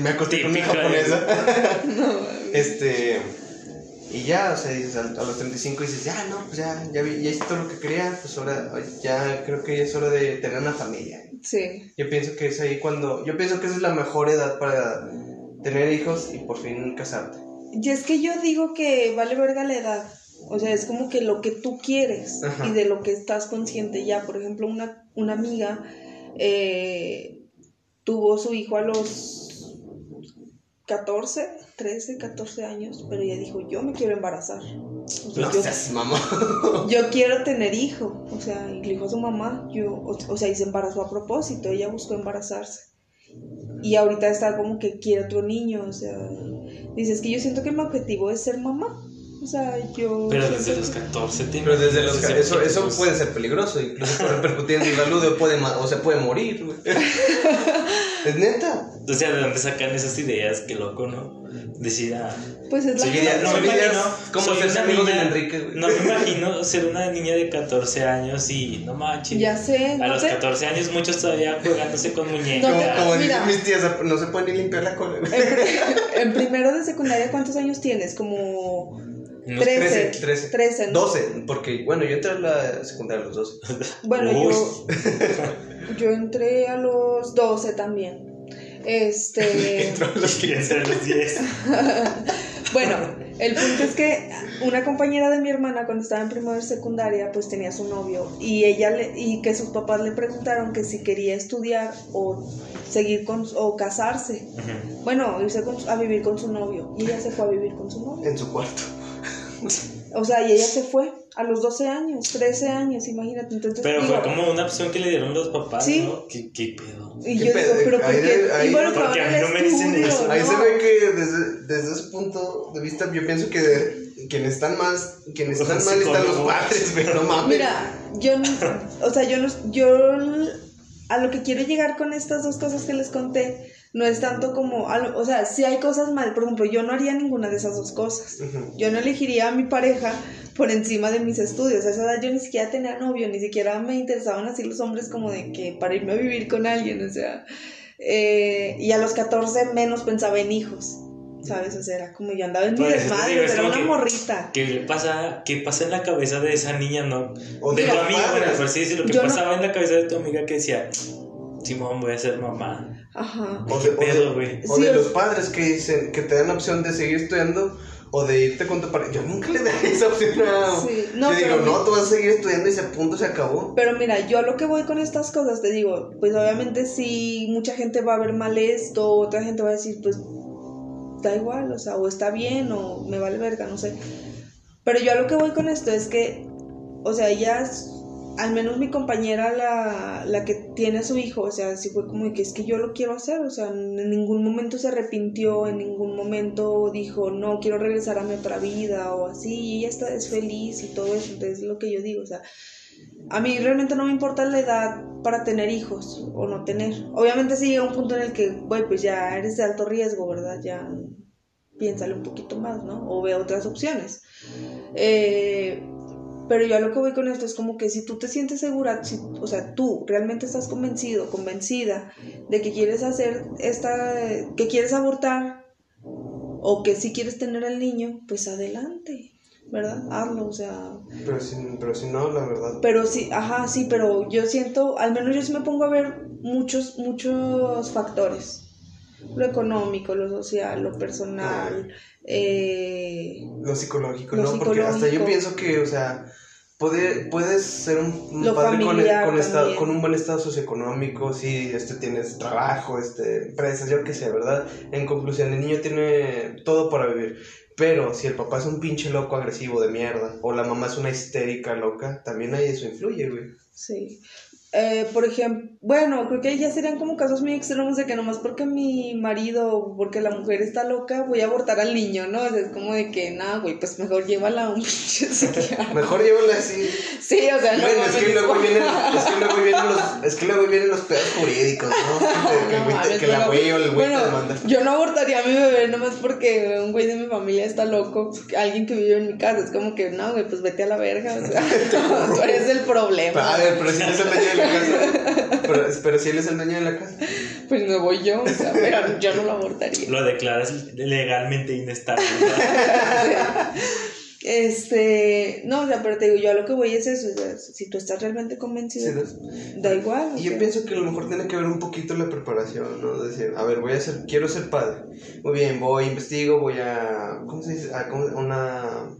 Me acosté con Típico, japonesa. No, Este. Y ya, o sea, dices, a, a los 35 dices, ya, no, pues ya, ya, vi- ya hice todo lo que quería, pues ahora ya creo que ya es hora de tener una familia. sí. Yo pienso que es ahí cuando. Yo pienso que esa es la mejor edad para tener hijos y por fin casarte. Y es que yo digo que vale verga la edad. O sea, es como que lo que tú quieres Ajá. y de lo que estás consciente ya. Por ejemplo, una, una amiga eh, tuvo su hijo a los 14, 13, 14 años, pero ella dijo, yo me quiero embarazar. O sea, No yo, seas mamá. yo quiero tener hijo. O sea, y le dijo a su mamá, yo, o, o sea, y se embarazó a propósito, ella buscó embarazarse. Y ahorita está como que quiere otro niño, o sea, dice, es que yo siento que mi objetivo es ser mamá. O sea, yo... Pero desde los que- 14 te Pero desde los eso, eso puede ser peligroso, incluso puede repercutir en su salud o, puede o se puede morir, güey. Es neta. O sea, ¿de dónde sacan esas ideas? Qué loco, ¿no? Decir, ah, Pues es la una- no me imagino. como una amigo de Enrique, güey. No me imagino ser una niña de 14 años y no manches. Ya sé, A no los sé. 14 años muchos todavía jugándose con muñecas. No Como, dicen mira. mis tías, no se puede ni limpiar la cola, güey. En, pri- en primero de secundaria, ¿cuántos años tienes? Como 13. 13, 13. 13, ¿no? 12, porque bueno, yo entré a la secundaria a los 12. Bueno, yo, yo entré a los 12 también. Este, Los quería hacer a los 10. bueno, el punto es que una compañera de mi hermana cuando estaba en primero de secundaria, pues tenía su novio y ella le, y que sus papás le preguntaron que si quería estudiar o seguir con o casarse. Bueno, irse con- a vivir con su novio y ella se fue a vivir con su novio. En su cuarto. O sea, y ella se fue a los 12 años, 13 años, imagínate. Entonces, Pero digo, fue como una opción que le dieron los papás, Sí. ¿no? ¿Qué, qué pedo? Y ¿Qué yo pedo? digo, pero ¿por Ahí- qué? ahí- y bueno, porque a mí no me dicen estudio, eso. Ahí ¿no? se ve que desde, desde ese punto de vista yo pienso que de- quienes están más quienes están mal están los padres, pero no mames. Mira, yo, no- o sea, yo no, yo a lo que quiero llegar con estas dos cosas que les conté no es tanto como, a lo- o sea, si hay cosas mal, por ejemplo, yo no haría ninguna de esas dos cosas. Yo no elegiría a mi pareja por encima de mis estudios. A esa edad yo ni siquiera tenía novio, ni siquiera me interesaban así los hombres como de que para irme a vivir con alguien, o sea. eh, y a los 14 menos pensaba en hijos, ¿sabes? O sea, era como yo andaba en mi desmadre, era una que- morrita. ¿Qué le pasa, qué pasa en la cabeza de esa niña, no? O de tu amiga, bueno, por así decirlo, que no- pasaba en la cabeza de tu amiga que decía, Simón, voy a ser mamá. Ajá. O ¿Qué de, o de- pedo, o Sí, de los padres que dicen que te dan la opción de seguir estudiando o de irte con tu pareja. Yo nunca le daría esa opción a. Sí, no, Yo digo, pero- no, tú vas a seguir estudiando y ese punto se acabó. Pero mira, yo a lo que voy con estas cosas, te digo, pues obviamente sí, mucha gente va a ver mal esto, otra gente va a decir, pues da igual, o sea, o está bien, o me vale verga, no sé. Pero yo a lo que voy con esto es que, o sea, ellas, al menos mi compañera, la, la que tiene a su hijo, o sea, sí fue como que es que yo lo quiero hacer, o sea, en ningún momento se arrepintió, en ningún momento dijo, no, quiero regresar a mi otra vida, o así, y ella está, es feliz y todo eso, entonces es lo que yo digo, o sea, a mí realmente no me importa la edad para tener hijos o no tener. Obviamente si llega un punto en el que, güey, pues ya eres de alto riesgo, ¿verdad? Ya piénsale un poquito más, ¿no? O ve otras opciones. Eh, pero yo a lo que voy con esto es como que si tú te sientes segura, si- o sea, tú realmente estás convencido, convencida de que quieres hacer esta, que quieres abortar o que si quieres tener al niño, pues adelante, ¿verdad? Hazlo, o sea, Pero si, pero si no, la verdad. pero sí, ajá, sí, pero yo siento, al menos yo sí me pongo a ver muchos, muchos factores. Lo económico, lo social, lo personal, eh, Lo psicológico, Lo ¿no? Porque hasta yo pienso que, o sea, puede, puedes ser un, padre con, con, estado- con un buen estado socioeconómico, si este, tienes trabajo, este, empresas, yo qué sé, ¿verdad? En conclusión, el niño tiene todo para vivir. Pero si el papá es un pinche loco agresivo de mierda, o la mamá es una histérica loca, también ahí eso influye, güey. sí. Eh, por ejemplo, bueno, creo que ya serían como casos muy extremos de que nomás porque mi marido o porque la mujer está loca voy a abortar al niño, ¿no? O sea, es como de que, nada, güey, pues mejor llévala a un pinche psiquiatra. Mejor llévala así. Sí, o sea, no Bueno, es que, luego vienen, es, que luego es que luego vienen los pedos jurídicos, ¿no? Que, No güey mames, que la güey o el güey bueno, te demanda. yo no abortaría a mi bebé nomás porque un güey de mi familia está loco, alguien que vive en mi casa, es como que no, güey, pues vete a la verga, o sea, tú eres el problema. A ver, pero si él es el dueño de la casa. Pero, pero si él es el dueño de la casa. Pues me voy yo, o sea, pero yo no lo abortaría. Lo declaras legalmente inestable. Este, no, o sea, pero te digo, yo a lo que voy es eso, o sea, si tú estás realmente convencido, Sí, da igual. Y yo sea. pienso que a lo mejor tiene que ver un poquito la preparación, ¿no? Decir, a ver, voy a ser, quiero ser padre. Muy bien, voy, investigo, voy a, ¿cómo se dice? A, ¿cómo- una,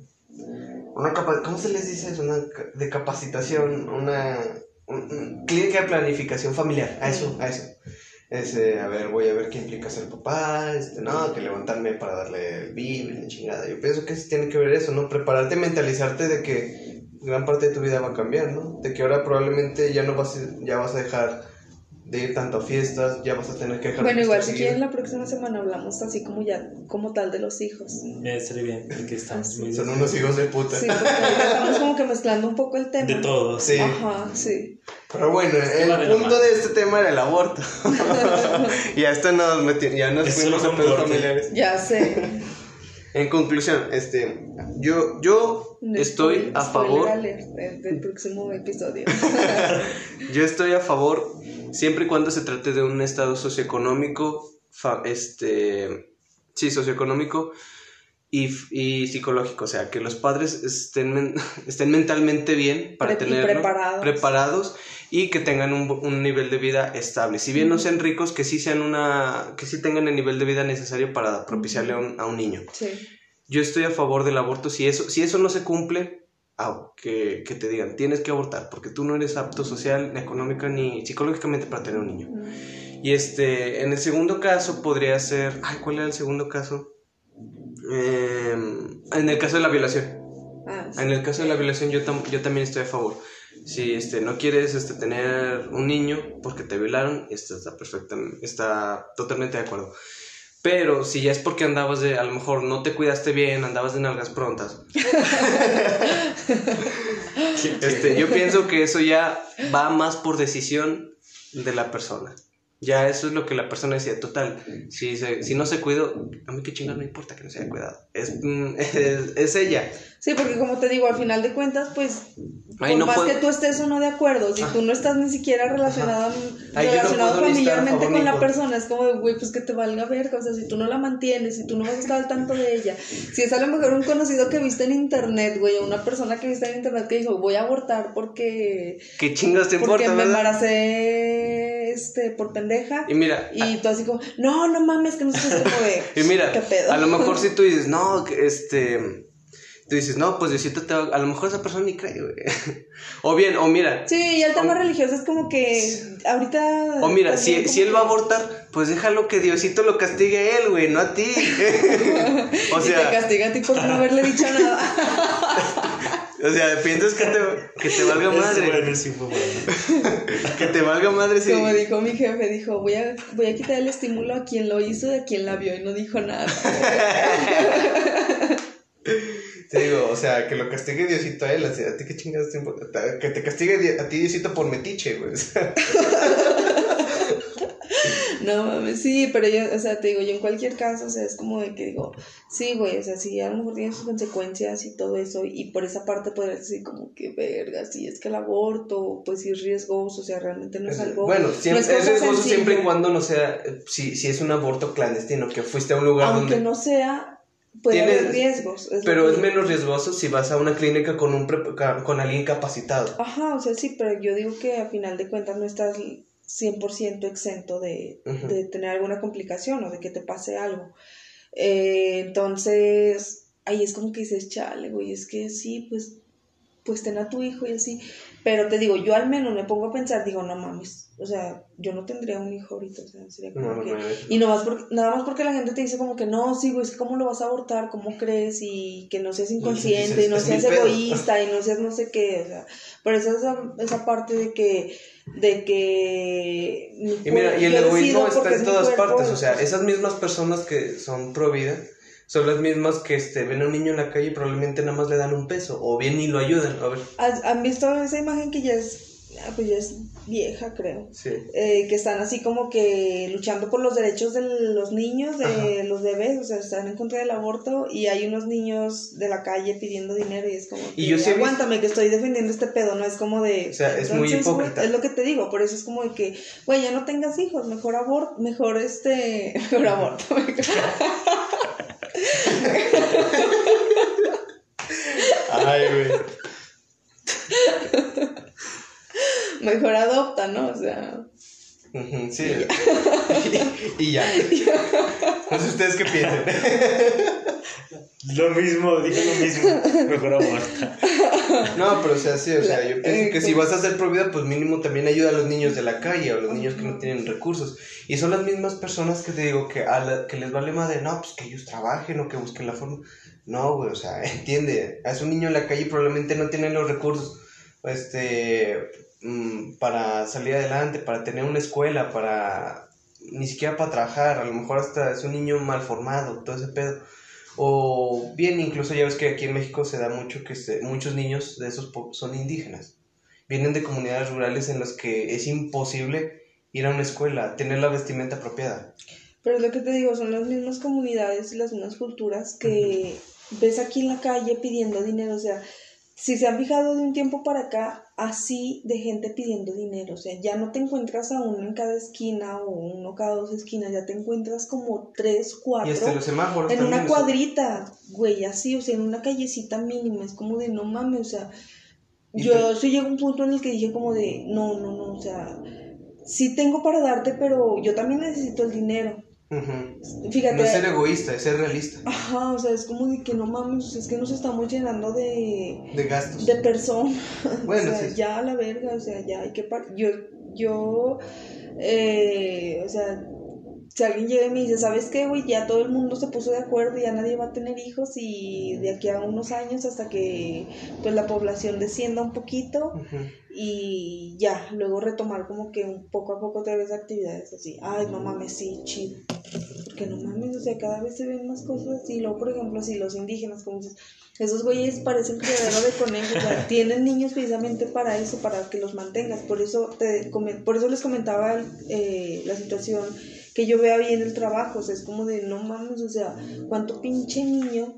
una capa- ¿cómo se les dice eso? Una de capacitación, una, un- un- clínica de planificación familiar, a eso, a eso. Ese, a ver, voy a ver qué implica ser papá, este, no, que levantarme para darle el bibi, la chingada. Yo pienso que sí tiene que ver eso, ¿no? Prepararte, mentalizarte de que gran parte de tu vida va a cambiar, ¿no? De que ahora probablemente ya no vas ya vas a dejar de ir tanto a fiestas, ya vas a tener que dejar Bueno, igual si quieren la próxima semana hablamos así como ya, como tal de los hijos. Eh, Estaría bien, porque estamos muy Son unos hijos de puta. Sí, porque estamos como que mezclando un poco el tema. de todo. Sí. Ajá, sí. Pero bueno, que el punto de este tema era el aborto. y hasta nos ya nos fuimos a pedos familiares. Ya sé. En conclusión, este, yo, yo estoy a favor, del, próximo episodio. yo estoy a favor siempre y cuando se trate de un estado socioeconómico, fa- este, sí, socioeconómico y, y psicológico, o sea, que los padres estén, men- estén mentalmente bien para Pre- preparados. preparados y que tengan un, un nivel de vida estable. Si bien no sean ricos, que sí sean una, que sí tengan el nivel de vida necesario para propiciarle a un, a un niño. Sí. Yo estoy a favor del aborto. Si eso, si eso no se cumple, ah, que, que te digan, tienes que abortar, porque tú no eres apto social, ni económica, ni psicológicamente para tener un niño. Y este, en el segundo caso podría ser, ay, ¿cuál era el segundo caso? Em, en el caso de la violación. mal. En el caso de la violación yo, tam- yo también estoy a favor. Si este, no quieres este, tener un niño porque te violaron, esto está perfecto, está totalmente de acuerdo. Pero si ya es porque andabas de, a lo mejor no te cuidaste bien, andabas de nalgas prontas. este, yo pienso que eso ya va más por decisión de la persona. Ya eso es lo que la persona decía, total, si, se- si no se cuidó, a mí qué chingada no importa que no se haya cuidado. Es, mm, es, es ella. Sí, porque como te digo, al final de cuentas, pues, Ay, por no más puedo- que tú estés o no de acuerdo, si Ah. tú no estás ni siquiera relacionado, Ay, no relacionado familiarmente con la persona, es como de, güey, pues que te valga verga, o sea, si tú no la mantienes, si tú no vas a estar al tanto de ella, si es a lo mejor un conocido que viste en internet, güey, o una persona que viste en internet que dijo, voy a abortar porque, ¿Qué chingas te porque importa, me verdad? embaracé, este, por pendeja, Y mira, y tú así como, no, no mames, que no sé como de, y mira, qué pedo. a lo mejor si tú dices, no, este, tú dices, no, pues Diosito te va, a lo mejor esa persona ni cree, güey. o bien, o mira, Sí, y el tema O- religioso es como que ahorita... o mira, si, si él va a abortar, pues déjalo que Diosito lo castigue a él, güey, no a ti. o y te sea, castiga a ti por no haberle dicho nada. o sea, piensas que te, que te valga madre, bueno, sí fue bueno. que te valga madre si... Como dijo mi jefe, dijo, voy a, voy a quitar el estímulo a quien lo hizo y a quien la vio y no dijo nada. Te digo, o sea, que lo castigue Diosito a él, o sea, a ti qué chingados te importa, que te castigue a ti Diosito por metiche, güey. No mames, sí, pero yo, o sea, te digo, yo en cualquier caso, o sea, es como de que digo, sí, güey, o sea, sí, a lo mejor tiene sus consecuencias y todo eso, y por esa parte podrías decir como que verga, sí, es que el aborto, pues sí es riesgoso, o sea, realmente no es algo... Bueno, siempre, no es, riesgoso sencilla. siempre y cuando no sea, si, si es un aborto clandestino, que fuiste a un lugar Aunque donde... no sea, puede Tienes- haber riesgos. es Pero que es menos riesgoso si vas a una clínica con, un con alguien capacitado. Ajá, o sea, sí, pero yo digo que a final de cuentas no estás 100% exento de, de tener alguna complicación o de que te pase algo. Eh, entonces, ahí es como que dices, chale, güey, es que sí, pues, pues ten a tu hijo y así. Pero te digo, yo al menos me pongo a pensar, digo, no mames, o sea, yo no tendría un hijo ahorita, o sea, sería como No, que... no. Y no más porque, nada más porque la gente te dice como que no, sí, güey, es que cómo lo vas a abortar, cómo crees, y que no seas inconsciente, dices, y no "Es mi seas pedo". egoísta, y no seas no sé qué, o sea, por eso esa, esa parte de que, de que... Y mira, y el egoísmo está en todas partes, o sea, esas mismas personas que son pro vida son las mismas que este, ven a un niño en la calle y probablemente nada más le dan un peso, o bien ni lo ayudan, a ver. ¿has- ¿Han visto esa imagen que ya es, ah, pues ya es vieja, creo? Sí. eh, que están así como que luchando por los derechos de los niños, de Ajá. los bebés, o sea, están en contra del aborto y hay unos niños de la calle pidiendo dinero y es como, Y yo sí aguántame que estoy defendiendo este pedo, no es como de... O sea, es muy hipócrita. es lo que te digo, por eso es como de que, güey, ya no tengas hijos, mejor aborto, mejor este, mejor aborto. Ay, güey. mejor adopta, ¿no? O sea, sí. y ya. No sé ustedes qué piensan. Lo mismo, dije lo mismo. Mejor aborta. No, pero o sea, sí, o sea, yo pienso que si vas a hacer pro vida, pues mínimo también ayuda a los niños de la calle o a los niños que no tienen recursos. Y son las mismas personas que te digo que a la- que les vale madre, no, pues que ellos trabajen o que busquen la forma. No, güey, o sea, entiende, es un niño en la calle y probablemente no tiene los recursos este mm, para salir adelante, para tener una escuela, para ni siquiera para trabajar, a lo mejor hasta es un niño mal formado, todo ese pedo. O bien, incluso ya ves que aquí en México se da mucho que se- muchos niños de esos son indígenas. Vienen de comunidades rurales en las que es imposible ir a una escuela, tener la vestimenta apropiada. Pero es lo que te digo, son las mismas comunidades y las mismas culturas que ves aquí en la calle pidiendo dinero. O sea, si se han fijado de un tiempo para acá, así de gente pidiendo dinero. O sea, ya no te encuentras a uno en cada esquina o uno cada dos esquinas, ya te encuentras como tres, Y cuatro. hasta los semáforos En una cuadrita, güey, así, o sea, en una callecita mínima, es como de no mames, o sea, yo sí llegó un punto en el que dije como de no, no, no, o sea, sí tengo para darte, pero yo también necesito el dinero. Fíjate, No es ser egoísta, es ser realista. ajá, o sea, es como de que no mames, es que nos estamos llenando de, De gastos. de personas, Bueno, o sea, sí. ya a la verga, o sea, ya hay que par yo, yo, eh, o sea, si alguien llega y me dice, ¿sabes qué, güey? Ya todo el mundo se puso de acuerdo, ya nadie va a tener hijos y de aquí a unos años hasta que pues la población descienda un poquito y ya, luego retomar como que un poco a poco otra vez actividades así. Ay, no mames, sí, chido. Porque no mames, o sea, cada vez se ven más cosas así. Luego, por ejemplo, si los indígenas, como dices, esos güeyes parecen criadero de conejos, o sea, tienen niños precisamente para eso, para que los mantengas. Por eso, te, por eso les comentaba eh, la situación que yo veo ahí en el trabajo, o sea, es como de, no mames, o sea, cuánto pinche niño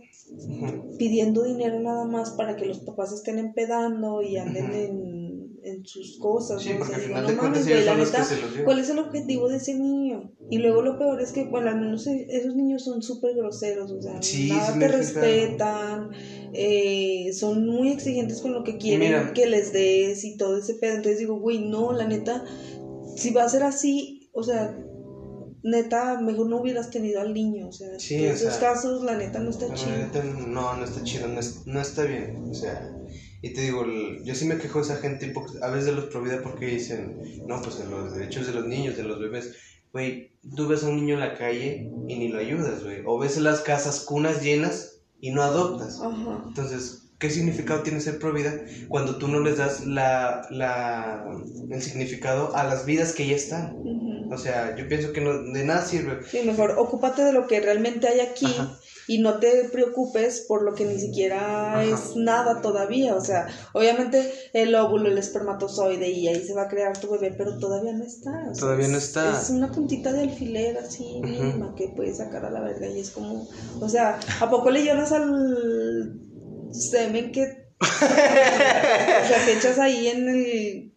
pidiendo dinero nada más para que los papás estén empedando y anden en, en sus cosas. Sí, ¿no? O sea, al digo, no cuentas mames, güey, ellos la son los que neta, se los llevan. ¿cuál es el objetivo de ese niño? Y luego lo peor es que, bueno, al menos e- esos niños son súper groseros, o sea, Sí, nada te respetan, eh, son muy exigentes con lo que quieren Mira. que les des y todo ese pedo. Entonces digo, güey, no, la neta, si va a ser así, o sea, neta, mejor no hubieras tenido al niño, o sea, Sí, en esos sea, casos, la neta, no está La chido. neta, no, no está chido, no, es- no está bien. O sea, y te digo, yo sí me quejo de esa gente a veces de los provida porque dicen, no, pues en los derechos de los niños, de los bebés. Güey, tú ves a un niño en la calle y ni lo ayudas, güey. O ves las casas cunas llenas y no adoptas. Ajá. Entonces, ¿qué significado tiene ser provida cuando tú no les das la, la, el significado a las vidas que ya están? ujú. O sea, yo pienso que no, de nada sirve. Sí, mejor ocúpate de lo que realmente hay aquí Ajá. y no te preocupes por lo que ni siquiera Ajá. es nada todavía. O sea, obviamente el óvulo, el espermatozoide y ahí se va a crear tu bebé, pero todavía no está. o sea, Todavía no es- está. Es una puntita de alfiler así Ujú. mínima que puedes sacar a la verga y es como, o sea, ¿a poco le lloras al semen que... o sea, que echas ahí en el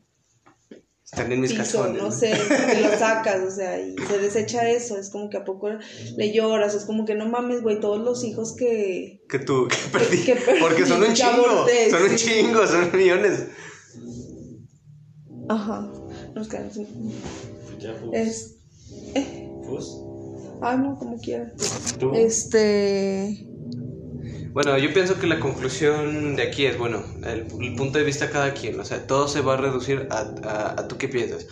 Están en mis piso, calzones. no sé, que lo sacas, o sea, y se desecha eso, es como que a poco le lloras, es como que no mames, güey, todos los hijos que... Que tú, que perdí. que perdí, porque son un chingo. aborté, son un sí. chingo, son millones. Ajá, nos quedan sin... Ya, pues. Es... Eh, Pues. ah, no, como quiera. Tú. Este... Bueno, yo pienso que la conclusión de aquí es, bueno, el, punto de vista de cada quien, o sea, todo se va a reducir a, a, a tú qué piensas.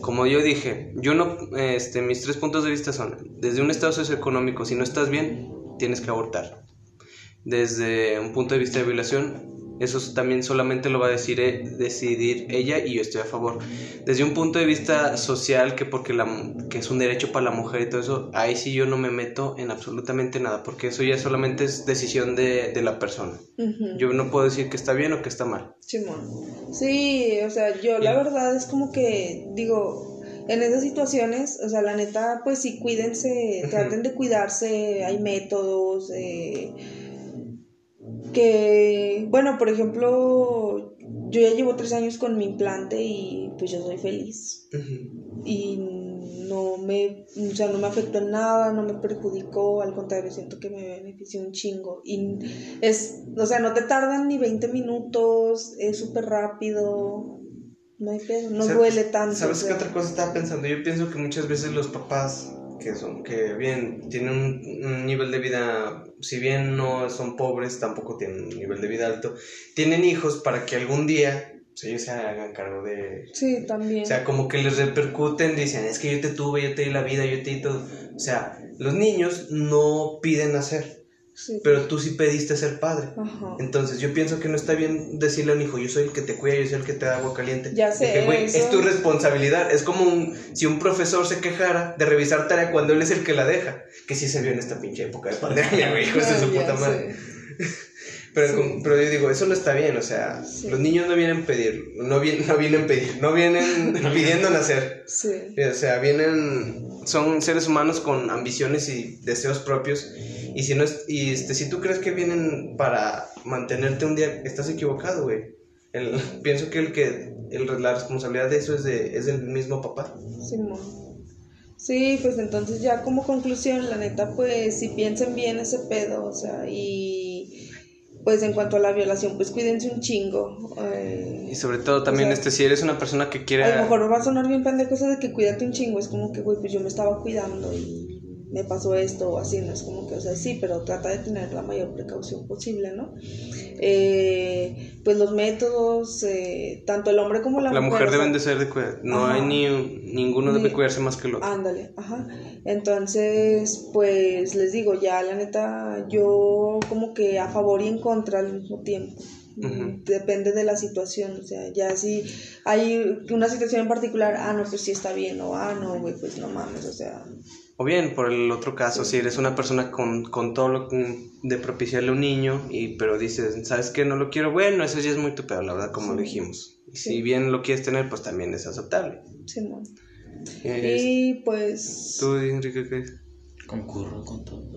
Como yo dije, yo no, este, mis tres puntos de vista son, desde un estado socioeconómico, si no estás bien, tienes que abortar. Desde un punto de vista de violación, eso también solamente lo va a decir, eh, decidir ella y yo estoy a favor. Desde un punto de vista social, que porque la, que es un derecho para la mujer y todo eso, ahí sí yo no me meto en absolutamente nada, porque eso ya solamente es decisión de, de la persona. Yo no puedo decir que está bien o que está mal. Simón. Sí, o sea, yo la verdad es como que, digo, en esas situaciones, o sea, la neta, pues sí, cuídense, traten de cuidarse, hay métodos, eh, que, bueno, por ejemplo, yo ya llevo tres años con mi implante y pues yo soy feliz. Y no me, o sea, no me afectó en nada, no me perjudicó, al contrario, siento que me benefició un chingo. Y es, o sea, no te tardan ni 20 minutos, es súper rápido, no hay pedo, no ¿Sabes- duele tanto. ¿Sabes o qué otra cosa estaba pensando? Yo pienso que muchas veces los papás que son, que bien, tienen un, un nivel de vida, si bien no son pobres, tampoco tienen un nivel de vida alto, tienen hijos para que algún día pues, ellos se hagan cargo de... Sí, también. O sea, como que les repercuten, dicen, es que yo te tuve, yo te di la vida, yo te di todo. O sea, los niños no piden nacer, sí. pero tú sí pediste ser padre. Ajá. Entonces yo pienso que no está bien decirle a un hijo, yo soy el que te cuida, yo soy el que te da agua caliente. Ya sé, que, güey, eso- es tu responsabilidad. Es como un- si un profesor se quejara de revisar tarea cuando él es el que la deja. Que sí se vio en esta pinche época de pandemia, güey, hijos de su Ya puta madre. Pero, Sí. con- pero yo digo, eso no está bien, o sea, Sí. los niños no vienen a pedir, no, vienen, no vienen a pedir, no vienen pidiendo nacer. Sí. O sea, vienen, son seres humanos con ambiciones y deseos propios. Y si no es, y este, si tú crees que vienen para mantenerte un día, estás equivocado, güey. El- pienso que el que el- la responsabilidad de eso es de es del mismo papá. Sí, pues entonces ya como conclusión, la neta, pues si piensen bien ese pedo, o sea, y pues en cuanto a la violación, pues cuídense un chingo. eh, Y sobre todo también O sea, este si eres una persona que quiere a lo mejor va a sonar bien pendejo eso de que cuídate un chingo, es como que, güey, pues yo me estaba cuidando y me pasó esto o así, no es como que, o sea, sí, pero trata de tener la mayor precaución posible, ¿no? Eh, pues los métodos, eh, tanto el hombre como la, La mujer o sea, deben de ser de cuidar. No Ajá. hay ni ninguno debe Ni- cuidarse más que el otro. Ándale, ajá. Entonces, pues les digo, ya la neta, yo como que a favor y en contra al mismo tiempo. Depende de la situación, o sea, ya si hay una situación en particular, ah, no, pues sí está bien, o ah, no, güey, pues no mames, o sea, O bien, por el otro caso, si eres una persona con, con todo lo que- de propiciarle a un niño, y pero dices, ¿sabes qué? No lo quiero. Bueno, eso ya es muy tu pedo, la verdad, como Sí. lo dijimos. Y si Sí. bien lo quieres tener, pues también es aceptable. Simón. Es- Y pues, ¿Tú, Enrique, qué? Concurro con todo.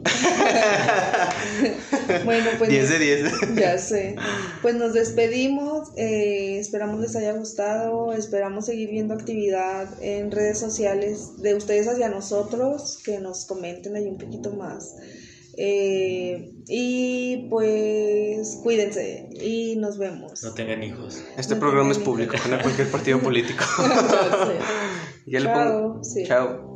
bueno, pues... 10 de 10. Ya sé. Pues nos despedimos. eh, esperamos les haya gustado. Esperamos seguir viendo actividad en redes sociales de ustedes hacia nosotros. Que nos comenten ahí un poquito más. Eh, y pues cuídense y nos vemos. No tengan hijos. Este No programa es público, a cualquier partido político. Ya sé. ya le Chao, pongo. sí. Chao.